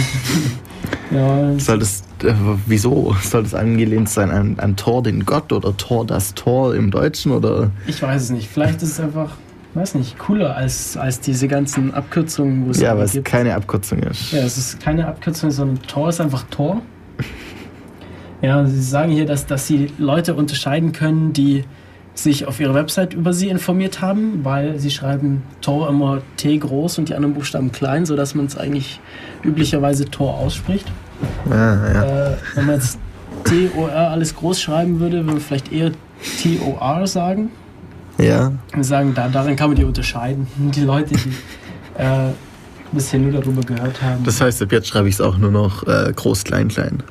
ja. Soll das äh, wieso soll das angelehnt sein an, an Tor den Gott oder Tor das Tor im Deutschen oder? Ich weiß es nicht. Vielleicht ist es einfach, weiß nicht, cooler als, als diese ganzen Abkürzungen, wo es Ja, weil es keine Abkürzung ist. Ja, es ist keine Abkürzung, sondern Tor ist einfach Tor. Ja, sie sagen hier, dass, dass sie Leute unterscheiden können, die sich auf ihrer Website über sie informiert haben, weil sie schreiben Tor immer T groß und die anderen Buchstaben klein, sodass man es eigentlich üblicherweise Tor ausspricht. Ja, ja. Äh, wenn man jetzt T-O-R alles groß schreiben würde, würde man vielleicht eher T-O-R sagen. Ja. Wir sagen, da, darin kann man die unterscheiden. Die Leute, die äh, bisher nur darüber gehört haben. Das heißt, ab jetzt schreibe ich es auch nur noch äh, groß, klein, klein.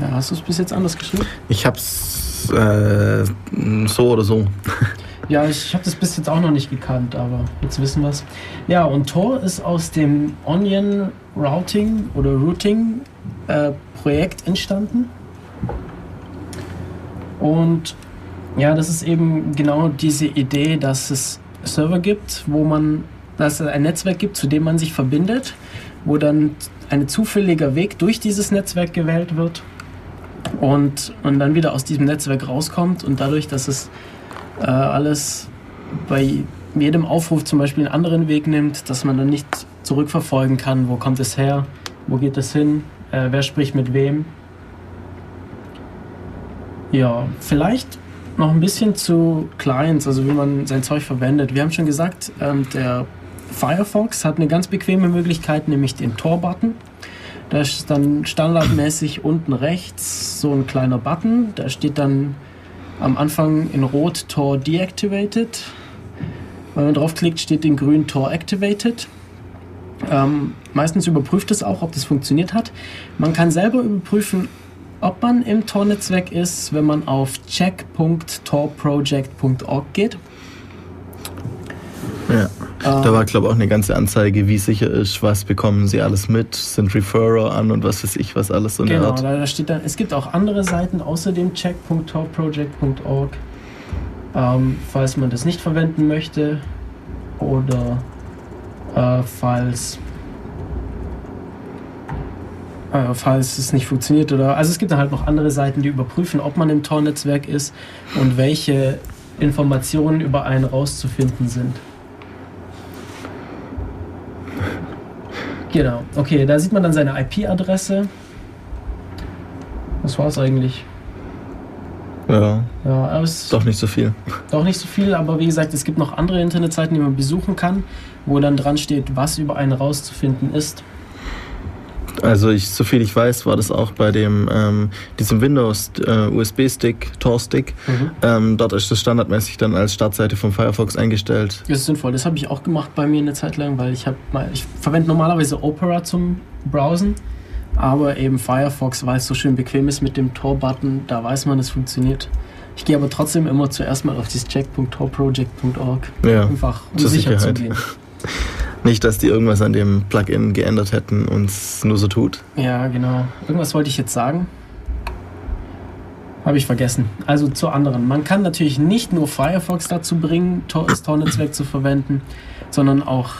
Ja, hast du es bis jetzt anders geschrieben? Ich habe es äh, so oder so. Ja, ich habe das bis jetzt auch noch nicht gekannt, aber jetzt wissen wir es. Ja, und Tor ist aus dem Onion Routing oder Routing äh, Projekt entstanden. Und ja, das ist eben genau diese Idee, dass es Server gibt, wo man, dass es ein Netzwerk gibt, zu dem man sich verbindet, wo dann ein zufälliger Weg durch dieses Netzwerk gewählt wird und, und dann wieder aus diesem Netzwerk rauskommt und dadurch, dass es äh, alles bei jedem Aufruf zum Beispiel einen anderen Weg nimmt, dass man dann nicht zurückverfolgen kann, wo kommt es her, wo geht es hin, äh, wer spricht mit wem. Ja, vielleicht noch ein bisschen zu Clients, also wie man sein Zeug verwendet. Wir haben schon gesagt, ähm, der Firefox hat eine ganz bequeme Möglichkeit, nämlich den Tor-Button. Da ist dann standardmäßig unten rechts so ein kleiner Button, da steht dann am Anfang in Rot Tor Deactivated. Wenn man draufklickt, steht in grün Tor Activated. Ähm, meistens überprüft es auch, ob das funktioniert hat. Man kann selber überprüfen, ob man im Tor-Netzwerk ist, wenn man auf check.torproject.org geht. Ja. Ähm, da war, glaube ich, auch eine ganze Anzeige, wie sicher ist, was bekommen sie alles mit, sind Referrer an und was weiß ich, was alles so eine genau, Art. Genau, da steht dann, es gibt auch andere Seiten außer dem check.torproject.org, ähm, falls man das nicht verwenden möchte oder äh, falls äh, falls es nicht funktioniert oder also es gibt dann halt noch andere Seiten, die überprüfen, ob man im Tor-Netzwerk ist und welche Informationen über einen rauszufinden sind. Genau, okay, da sieht man dann seine IP-Adresse. Das war's eigentlich. Ja. Ja, aber es doch nicht so viel. Doch nicht so viel, aber wie gesagt, es gibt noch andere Internetseiten, die man besuchen kann, wo dann dran steht, was über einen rauszufinden ist. Also ich, soviel ich weiß, war das auch bei dem ähm, diesem Windows äh, USB-Stick, Tor-Stick. Mhm. Ähm, dort ist das standardmäßig dann als Startseite von Firefox eingestellt. Das ist sinnvoll. Das habe ich auch gemacht bei mir eine Zeit lang, weil ich habe mal, ich verwende normalerweise Opera zum Browsen, aber eben Firefox, weil es so schön bequem ist mit dem Tor-Button, da weiß man, es funktioniert. Ich gehe aber trotzdem immer zuerst mal auf dieses check.torproject.org. Ja, einfach um sicher Sicherheit. zu gehen. Nicht, dass die irgendwas an dem Plugin geändert hätten und es nur so tut. Ja, genau. Irgendwas wollte ich jetzt sagen. Habe ich vergessen. Also zu anderen. Man kann natürlich nicht nur Firefox dazu bringen, das Tor-Netzwerk zu verwenden, sondern auch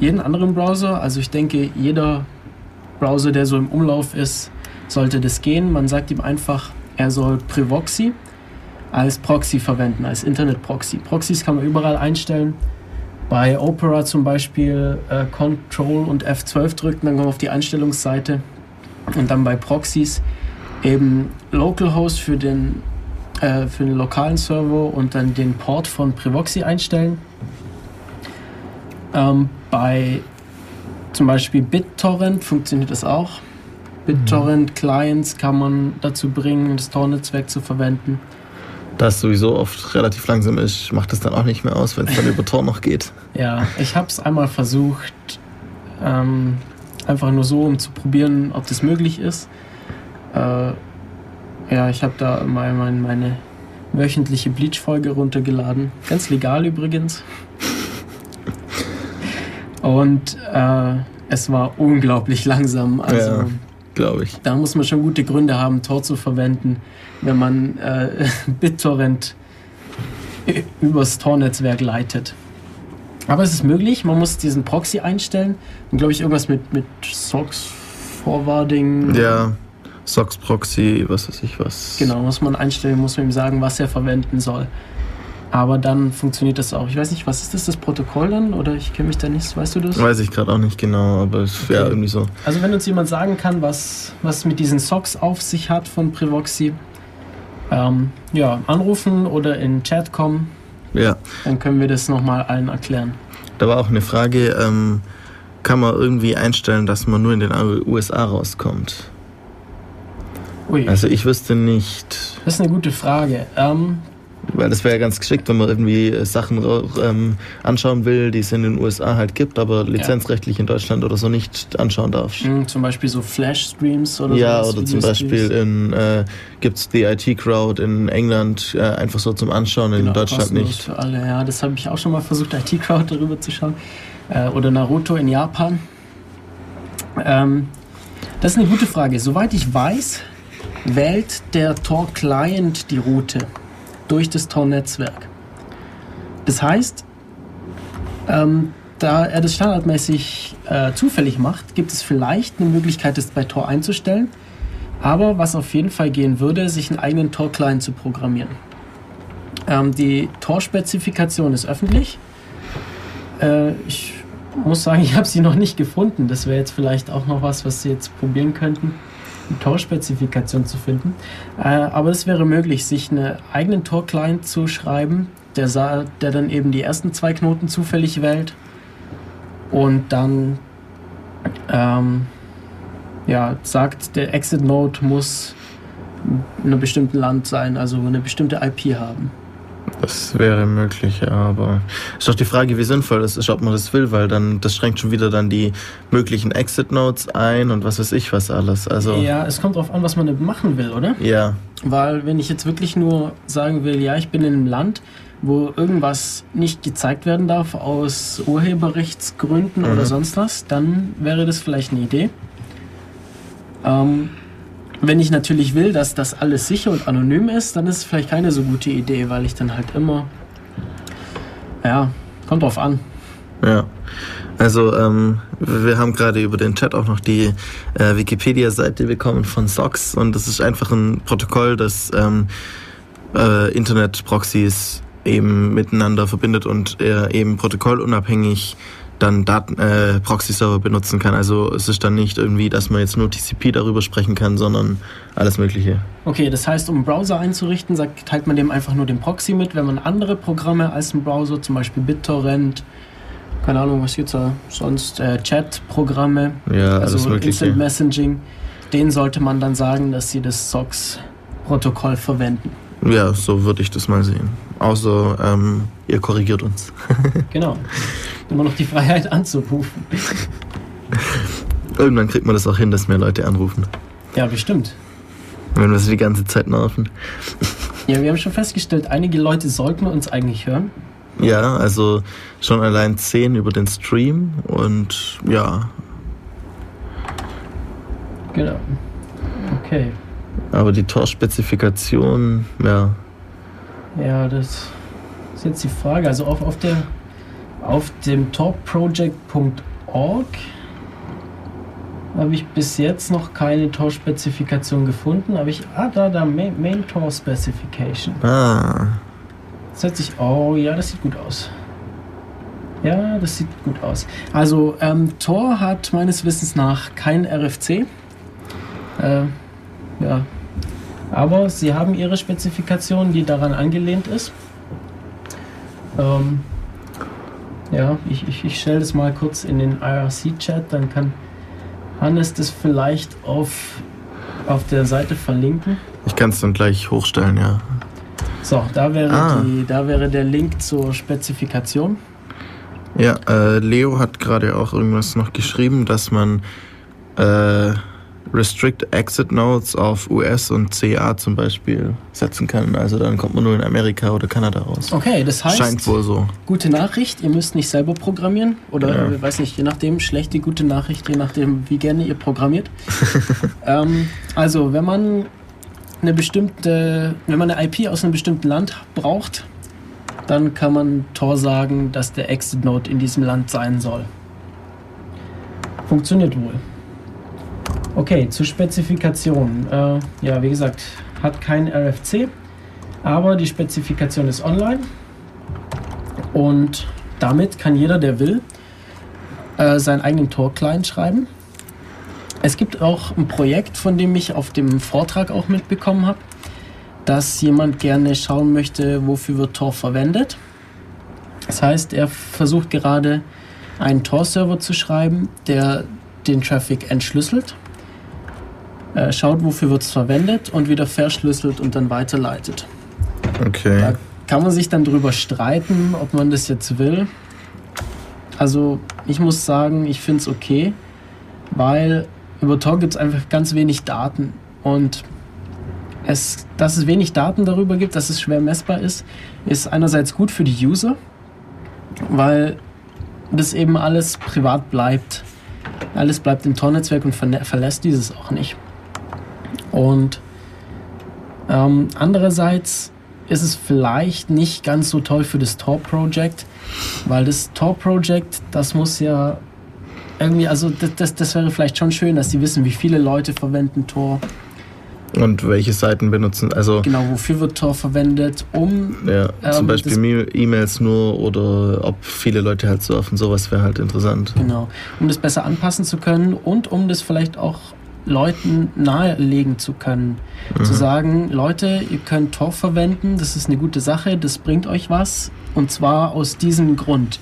jeden anderen Browser. Also ich denke, jeder Browser, der so im Umlauf ist, sollte das gehen. Man sagt ihm einfach, er soll Privoxy als Proxy verwenden, als Internet-Proxy. Proxys kann man überall einstellen. Bei Opera zum Beispiel äh, Control und F12 drücken, dann kommen wir auf die Einstellungsseite Und dann bei Proxys eben Localhost für den, äh, für den lokalen Server und dann den Port von Privoxy einstellen. Ähm, bei zum Beispiel BitTorrent funktioniert das auch. BitTorrent-Clients kann man dazu bringen, das Tor-Netzwerk zu verwenden. Da es sowieso oft relativ langsam ist, macht es dann auch nicht mehr aus, wenn es dann über Tor noch geht. Ja, ich habe es einmal versucht, ähm, einfach nur so, um zu probieren, ob das möglich ist. Äh, ja, ich habe da mal mein, meine wöchentliche Bleach-Folge runtergeladen. Ganz legal übrigens. Und äh, es war unglaublich langsam. Also, ja, glaube ich. Da muss man schon gute Gründe haben, Tor zu verwenden, wenn man äh, BitTorrent übers Tor-Netzwerk leitet. Aber es ist möglich, man muss diesen Proxy einstellen. Und glaube ich, irgendwas mit, mit Socks Forwarding. Ja, Socks Proxy, was weiß ich was. Genau, muss man einstellen, muss man ihm sagen, was er verwenden soll. Aber dann funktioniert das auch. Ich weiß nicht, was ist das, das Protokoll dann? Oder ich kenne mich da nicht, weißt du das? Weiß ich gerade auch nicht genau, aber es okay. wäre irgendwie so. Also wenn uns jemand sagen kann, was, was mit diesen Socks auf sich hat von Privoxy, ähm, ja, anrufen oder in Chat kommen. Ja. Dann können wir das nochmal allen erklären. Da war auch eine Frage, ähm, kann man irgendwie einstellen, dass man nur in den USA rauskommt? Ui. Also ich wüsste nicht. Das ist eine gute Frage. Ähm, weil das wäre ja ganz geschickt, wenn man irgendwie äh, Sachen ähm, anschauen will, die es in den USA halt gibt, aber lizenzrechtlich ja. in Deutschland oder so nicht anschauen darf. Mhm, zum Beispiel so Flash-Streams oder so. Ja, oder zum Beispiel in, äh, gibt es die IT-Crowd in England äh, einfach so zum Anschauen, genau, in Deutschland nicht. Für alle, ja, das habe ich auch schon mal versucht, IT-Crowd darüber zu schauen. Äh, oder Naruto in Japan. Ähm, das ist eine gute Frage. Soweit ich weiß, wählt der Tor-Client die Route durch das Tor-Netzwerk. Das heißt, ähm, da er das standardmäßig äh, zufällig macht, gibt es vielleicht eine Möglichkeit, das bei Tor einzustellen. Aber was auf jeden Fall gehen würde, sich einen eigenen Tor-Client zu programmieren. Ähm, die Tor-Spezifikation ist öffentlich. Äh, ich muss sagen, ich habe sie noch nicht gefunden. Das wäre jetzt vielleicht auch noch was, was Sie jetzt probieren könnten. Tor-Spezifikation zu finden. Äh, aber es wäre möglich, sich einen eigenen Tor-Client zu schreiben, der, der dann eben die ersten zwei Knoten zufällig wählt und dann ähm, ja, sagt, der Exit-Mode muss in einem bestimmten Land sein, also eine bestimmte IP haben. Das wäre möglich, aber ist doch die Frage, wie sinnvoll das ist, ob man das will, weil dann das schränkt schon wieder dann die möglichen Exit Notes ein und was weiß ich was alles. Also ja, es kommt darauf an, was man machen will, oder? Ja. Weil wenn ich jetzt wirklich nur sagen will, ja, ich bin in einem Land, wo irgendwas nicht gezeigt werden darf aus Urheberrechtsgründen mhm. oder sonst was, dann wäre das vielleicht eine Idee. Ähm, wenn ich natürlich will, dass das alles sicher und anonym ist, dann ist es vielleicht keine so gute Idee, weil ich dann halt immer. Ja, kommt drauf an. Ja. Also ähm, wir haben gerade über den Chat auch noch die äh, Wikipedia-Seite bekommen von SOX und das ist einfach ein Protokoll, das ähm, äh, Internet-Proxys eben miteinander verbindet und äh, eben protokollunabhängig dann Daten, äh, Proxy-Server benutzen kann. Also es ist dann nicht irgendwie, dass man jetzt nur TCP darüber sprechen kann, sondern alles Mögliche. Okay, das heißt, um einen Browser einzurichten, sagt, teilt man dem einfach nur den Proxy mit. Wenn man andere Programme als einen Browser, zum Beispiel BitTorrent, keine Ahnung, was gibt's da sonst, äh, Chat-Programme, ja, also Instant Messaging, denen sollte man dann sagen, dass sie das SOX-Protokoll verwenden. Ja, so würde ich das mal sehen. Außer ähm, ihr korrigiert uns. genau. Immer noch die Freiheit anzurufen. Irgendwann kriegt man das auch hin, dass mehr Leute anrufen. Ja, bestimmt. Wenn wir sie die ganze Zeit nerven. Ja, wir haben schon festgestellt, einige Leute sollten uns eigentlich hören. Ja, also schon allein 10 über den Stream und ja. Genau. Okay. Aber die Tor-Spezifikation, ja. Ja, das ist jetzt die Frage. Also auf, auf, der, auf dem torproject.org habe ich bis jetzt noch keine Tor-Spezifikation gefunden. Aber ich. Ah, da, da, Main, Main Tor Specification. Ah. Das hört sich. Oh, ja, das sieht gut aus. Ja, das sieht gut aus. Also, ähm, Tor hat meines Wissens nach kein RFC. Äh, ja. Aber sie haben ihre Spezifikation, die daran angelehnt ist. Ähm, ja, ich, ich, ich stelle das mal kurz in den IRC-Chat, dann kann Hannes das vielleicht auf, auf der Seite verlinken. Ich kann es dann gleich hochstellen, ja. So, da wäre, ah. die, da wäre der Link zur Spezifikation. Ja, äh, Leo hat gerade auch irgendwas noch geschrieben, dass man äh, Restrict Exit Notes auf US und CA zum Beispiel setzen kann. Also dann kommt man nur in Amerika oder Kanada raus. Okay, das heißt. Scheint wohl so. Gute Nachricht, ihr müsst nicht selber programmieren. Oder ja. weiß nicht, je nachdem, schlechte, gute Nachricht, je nachdem, wie gerne ihr programmiert. ähm, also, wenn man eine bestimmte, wenn man eine IP aus einem bestimmten Land braucht, dann kann man Tor sagen, dass der Exit Node in diesem Land sein soll. Funktioniert wohl. Okay, zur Spezifikation. Äh, ja, wie gesagt, hat kein RFC, aber die Spezifikation ist online und damit kann jeder, der will, äh, seinen eigenen Tor-Client schreiben. Es gibt auch ein Projekt, von dem ich auf dem Vortrag auch mitbekommen habe, dass jemand gerne schauen möchte, wofür wird Tor verwendet. Das heißt, er versucht gerade einen Tor-Server zu schreiben, der den Traffic entschlüsselt äh, schaut, wofür wird es verwendet und wieder verschlüsselt und dann weiterleitet. Okay. Da kann man sich dann drüber streiten, ob man das jetzt will. Also ich muss sagen, ich finde es okay, weil über Tor gibt es einfach ganz wenig Daten und es, dass es wenig Daten darüber gibt, dass es schwer messbar ist, ist einerseits gut für die User, weil das eben alles privat bleibt. Alles bleibt im Tor-Netzwerk und verlässt dieses auch nicht. Und ähm, andererseits ist es vielleicht nicht ganz so toll für das Tor-Project, weil das Tor-Project, das muss ja irgendwie, also das, das, das wäre vielleicht schon schön, dass die wissen, wie viele Leute verwenden Tor. Und welche Seiten benutzen, also. Genau, wofür wird Tor verwendet, um. Ja, zum ähm, Beispiel E-Mails nur oder ob viele Leute halt surfen, sowas wäre halt interessant. Genau, um das besser anpassen zu können und um das vielleicht auch Leuten nahelegen zu können. Mhm. Zu sagen, Leute, ihr könnt Tor verwenden, das ist eine gute Sache, das bringt euch was. Und zwar aus diesem Grund.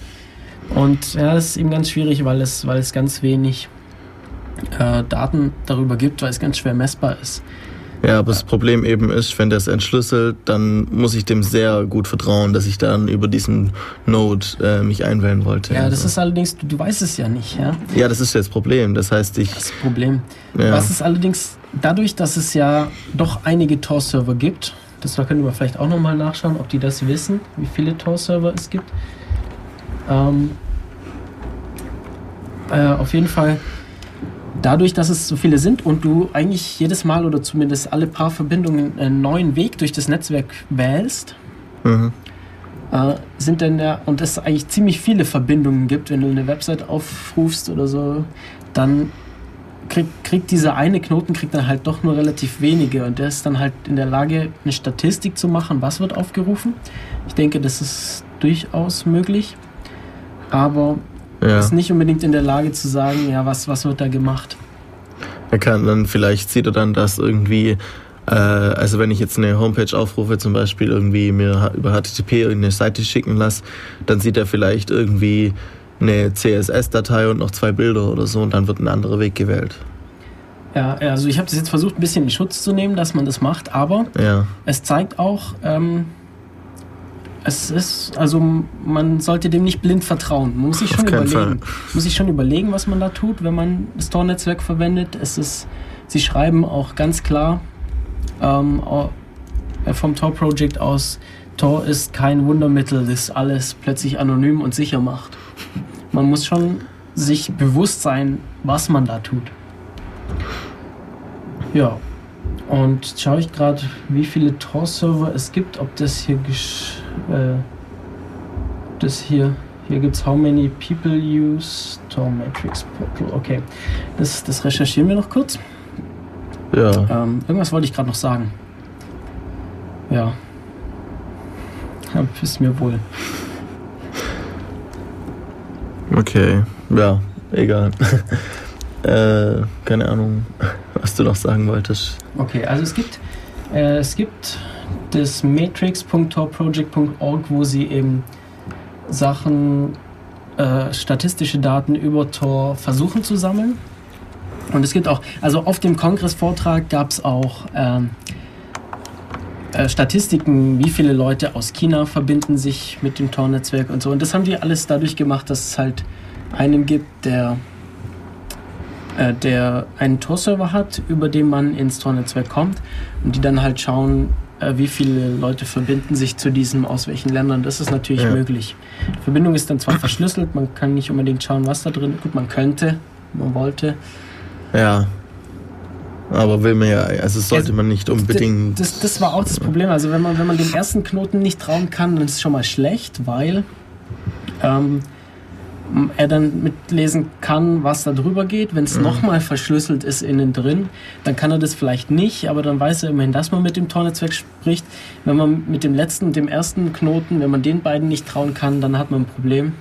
Und ja, das ist eben ganz schwierig, weil es, weil es ganz wenig äh, Daten darüber gibt, weil es ganz schwer messbar ist. Ja, aber das Problem eben ist, wenn der es entschlüsselt, dann muss ich dem sehr gut vertrauen, dass ich dann über diesen Node äh, mich einwählen wollte. Ja, das so. ist allerdings, du, du, weißt es ja nicht, ja? Ja, das ist ja das Problem. Das heißt, ich. Das Problem. Ja. Was ist allerdings dadurch, dass es ja doch einige Tor-Server gibt, das können wir vielleicht auch nochmal nachschauen, ob die das wissen, wie viele Tor-Server es gibt. Ähm, äh, auf jeden Fall dadurch, dass es so viele sind und du eigentlich jedes Mal oder zumindest alle paar Verbindungen einen neuen Weg durch das Netzwerk wählst, mhm. äh, sind dann ja, und es eigentlich ziemlich viele Verbindungen gibt, wenn du eine Website aufrufst oder so, dann kriegt, kriegt dieser eine Knoten kriegt dann halt doch nur relativ wenige und der ist dann halt in der Lage, eine Statistik zu machen, was wird aufgerufen. Ich denke, das ist durchaus möglich, aber ja. ist nicht unbedingt in der Lage zu sagen, ja, was, was wird da gemacht. Er kann dann, vielleicht sieht er dann, dass irgendwie, äh, also wenn ich jetzt eine Homepage aufrufe, zum Beispiel irgendwie mir über HTTP irgendeine Seite schicken lasse, dann sieht er vielleicht irgendwie eine CSS-Datei und noch zwei Bilder oder so und dann wird ein anderer Weg gewählt. Ja, also ich habe das jetzt versucht, ein bisschen in Schutz zu nehmen, dass man das macht, aber ja. es zeigt auch, ähm, es ist, also man sollte dem nicht blind vertrauen. Man muss sich schon überlegen. Muss sich schon überlegen, was man da tut, wenn man das Tor-Netzwerk verwendet. Es ist, sie schreiben auch ganz klar ähm, vom Tor-Project aus, Tor ist kein Wundermittel, das alles plötzlich anonym und sicher macht. Man muss schon sich bewusst sein, was man da tut. Ja. Und schaue ich gerade, wie viele Tor-Server es gibt, ob das hier äh, das hier hier gibt es How many people use Tor Matrix Portal. Okay, das, das recherchieren wir noch kurz. Ja. Ähm, irgendwas wollte ich gerade noch sagen. Ja. ja. Ist mir wohl. Okay, ja, egal. äh, keine Ahnung. was du noch sagen wolltest. Okay, also es gibt, äh, es gibt das matrix.torproject.org, wo sie eben Sachen, äh, statistische Daten über Tor versuchen zu sammeln. Und es gibt auch, also auf dem Kongressvortrag gab es auch ähm, äh, Statistiken, wie viele Leute aus China verbinden sich mit dem Tor-Netzwerk und so. Und das haben die alles dadurch gemacht, dass es halt einen gibt, der, äh, der einen Tor-Server hat, über den man ins Tor-Netzwerk kommt und die dann halt schauen, äh, wie viele Leute verbinden sich zu diesem, aus welchen Ländern. Das ist natürlich ja. möglich. Die Verbindung ist dann zwar verschlüsselt, man kann nicht unbedingt schauen, was da drin ist. Gut, man könnte, man wollte. Ja. Aber will man ja, also sollte man nicht unbedingt. Das, das, war auch das Problem. Also wenn man, wenn man dem ersten Knoten nicht trauen kann, dann ist es schon mal schlecht, weil ähm, er dann mitlesen kann, was da drüber geht. Wenn es mhm. nochmal verschlüsselt ist innen drin, dann kann er das vielleicht nicht, aber dann weiß er immerhin, dass man mit dem Tornetzwerk spricht. Wenn man mit dem letzten und dem ersten Knoten, wenn man den beiden nicht trauen kann, dann hat man ein Problem.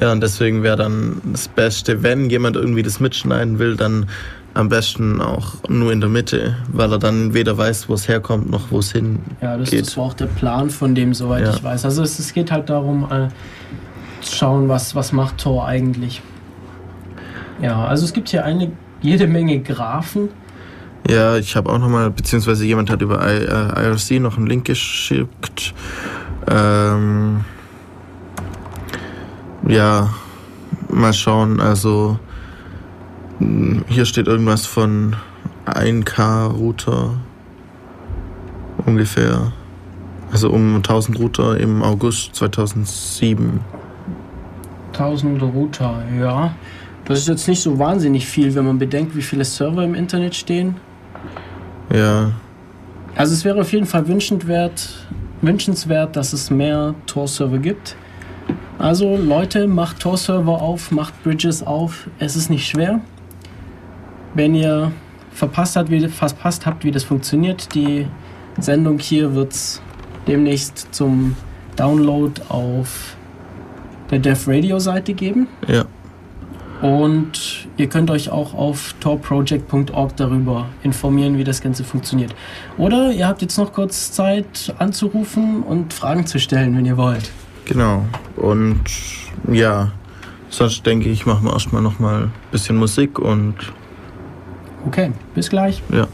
Ja, und deswegen wäre dann das Beste, wenn jemand irgendwie das mitschneiden will, dann am besten auch nur in der Mitte, weil er dann weder weiß, wo es herkommt, noch wo es hin Ja, das, das, war auch der Plan von dem, soweit ja. ich weiß. Also es, es geht halt darum, äh, schauen, was, was macht Tor eigentlich. Ja, also es gibt hier eine jede Menge Graphen. Ja, ich habe auch nochmal, beziehungsweise jemand hat über I, äh, IRC noch einen Link geschickt. Ähm, ja, mal schauen, also hm, hier steht irgendwas von 1K-Router ungefähr. Also um 1000 Router im August 2007. 1000 Router, ja. Das ist jetzt nicht so wahnsinnig viel, wenn man bedenkt, wie viele Server im Internet stehen. Ja. Also es wäre auf jeden Fall wünschenswert, wünschenswert dass es mehr Tor-Server gibt. Also Leute, macht Tor-Server auf, macht Bridges auf. Es ist nicht schwer. Wenn ihr verpasst habt, wie, verpasst habt, wie das funktioniert, die Sendung hier wird es demnächst zum Download auf der Dev Radio Seite geben. Ja. Und ihr könnt euch auch auf torproject.org darüber informieren, wie das Ganze funktioniert. Oder ihr habt jetzt noch kurz Zeit anzurufen und Fragen zu stellen, wenn ihr wollt. Genau. Und ja, sonst denke ich, machen wir erstmal nochmal ein bisschen Musik und. Okay, bis gleich. Ja.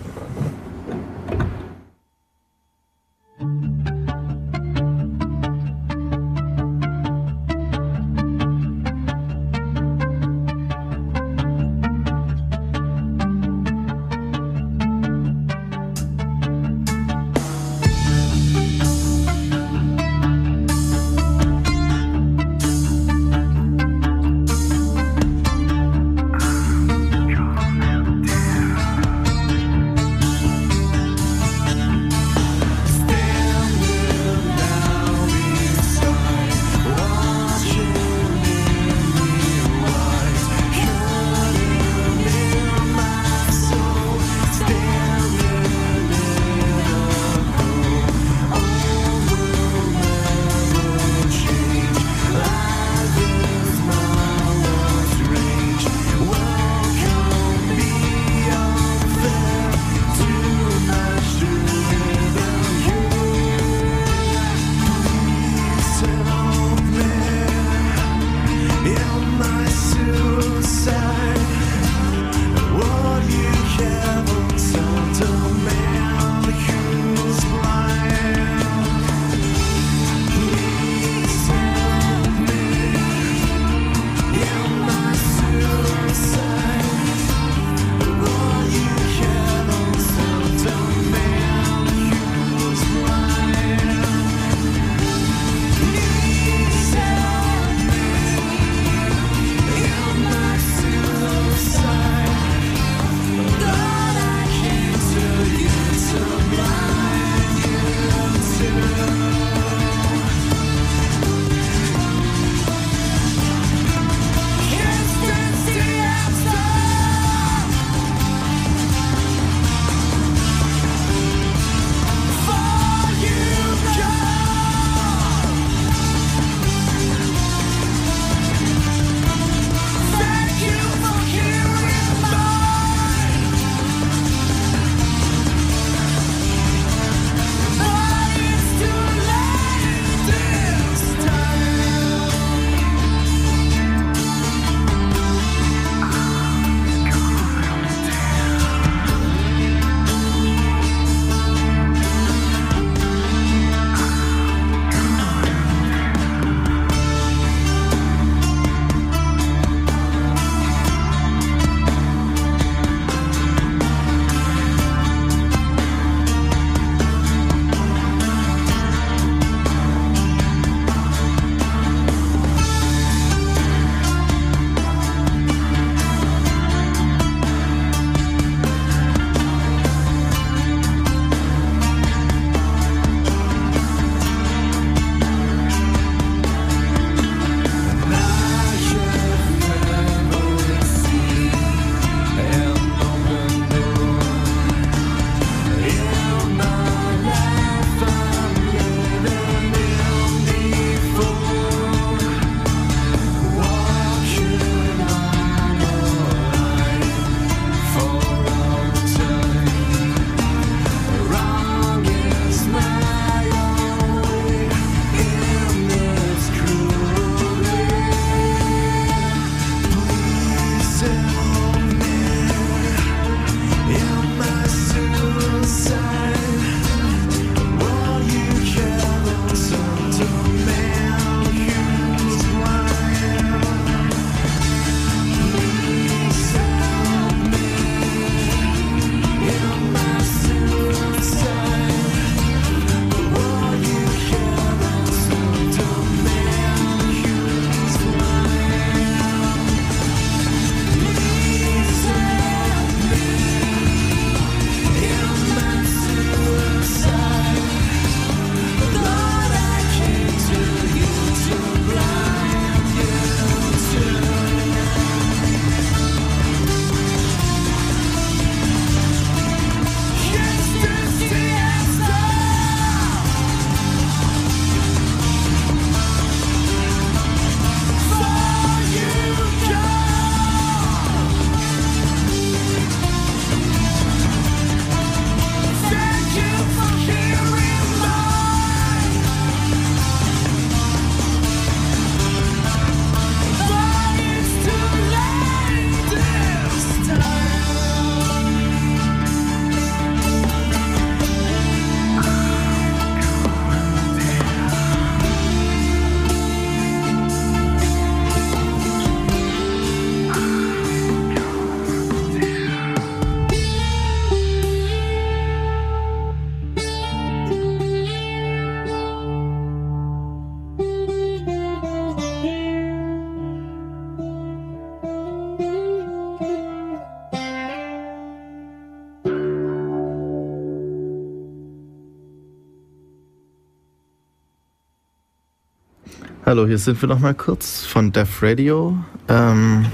Hallo, hier sind wir nochmal kurz von Def Radio. Ähm,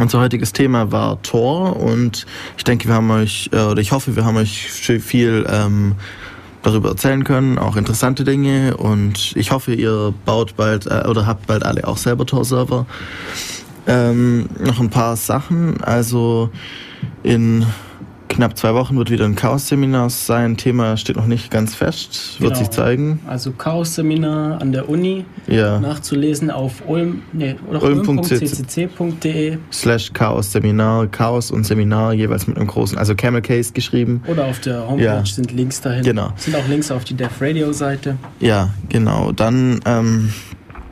unser heutiges Thema war Tor und ich denke, wir haben euch, äh, oder ich hoffe, wir haben euch viel ähm, darüber erzählen können, auch interessante Dinge und ich hoffe, ihr baut bald äh, oder habt bald alle auch selber Tor-Server. Ähm, noch ein paar Sachen, also in knapp zwei Wochen wird wieder ein Chaos-Seminar sein. Thema steht noch nicht ganz fest, wird genau. sich zeigen. Also Chaos-Seminar an der Uni. Ja. Nachzulesen auf ulm, nee, ulm.ccc.de slash Chaos-Seminar, Chaos und Seminar jeweils mit einem großen, also Camel Case geschrieben. Oder auf der Homepage ja. sind Links dahin. Genau. Sind auch Links auf die Dev Radio Seite. Ja, genau. Dann ähm,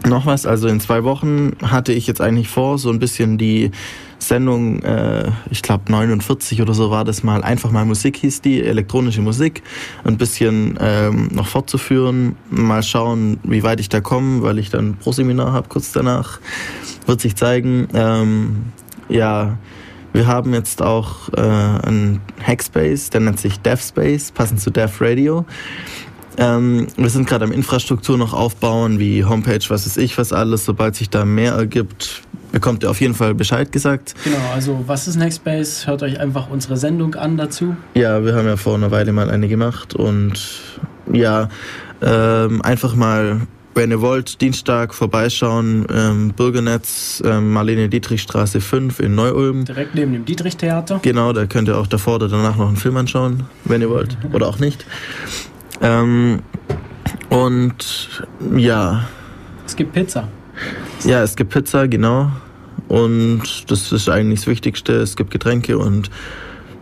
noch was, also in zwei Wochen hatte ich jetzt eigentlich vor, so ein bisschen die Sendung, äh, ich glaube 49 oder so war das mal, einfach mal Musik hieß die, elektronische Musik, ein bisschen ähm, noch fortzuführen, mal schauen, wie weit ich da komme, weil ich dann Pro-Seminar habe kurz danach, wird sich zeigen. Ähm, ja, wir haben jetzt auch äh, einen Hackspace, der nennt sich DevSpace, passend zu Dev Radio. Ähm, wir sind gerade am Infrastruktur noch aufbauen, wie Homepage, was ist ich, was alles. Sobald sich da mehr ergibt, bekommt ihr auf jeden Fall Bescheid gesagt. Genau, also was ist Nextbase? Hört euch einfach unsere Sendung an dazu. Ja, wir haben ja vor einer Weile mal eine gemacht und ja, ähm, einfach mal wenn ihr wollt, Dienstag vorbeischauen, ähm, Bürgernetz, ähm, Marlene Dietrichstraße 5 in Neu-Ulm. Direkt neben dem Dietrich-Theater. Genau, da könnt ihr auch davor oder danach noch einen Film anschauen, wenn ihr wollt. oder auch nicht. Ähm, und ja. Es gibt Pizza. Ja, es gibt Pizza, genau. Und das ist eigentlich das Wichtigste. Es gibt Getränke und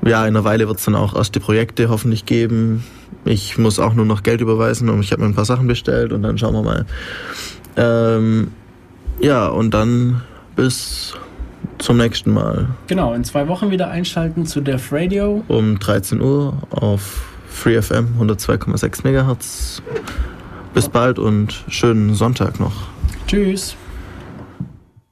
ja, in einer Weile wird es dann auch erste Projekte hoffentlich geben. Ich muss auch nur noch Geld überweisen und ich habe mir ein paar Sachen bestellt und dann schauen wir mal. Ähm, ja, und dann bis zum nächsten Mal. Genau, in zwei Wochen wieder einschalten zu Def Radio. Um 13 Uhr auf FreeFM 102,6 MHz. Bis bald und schönen Sonntag noch. Tschüss.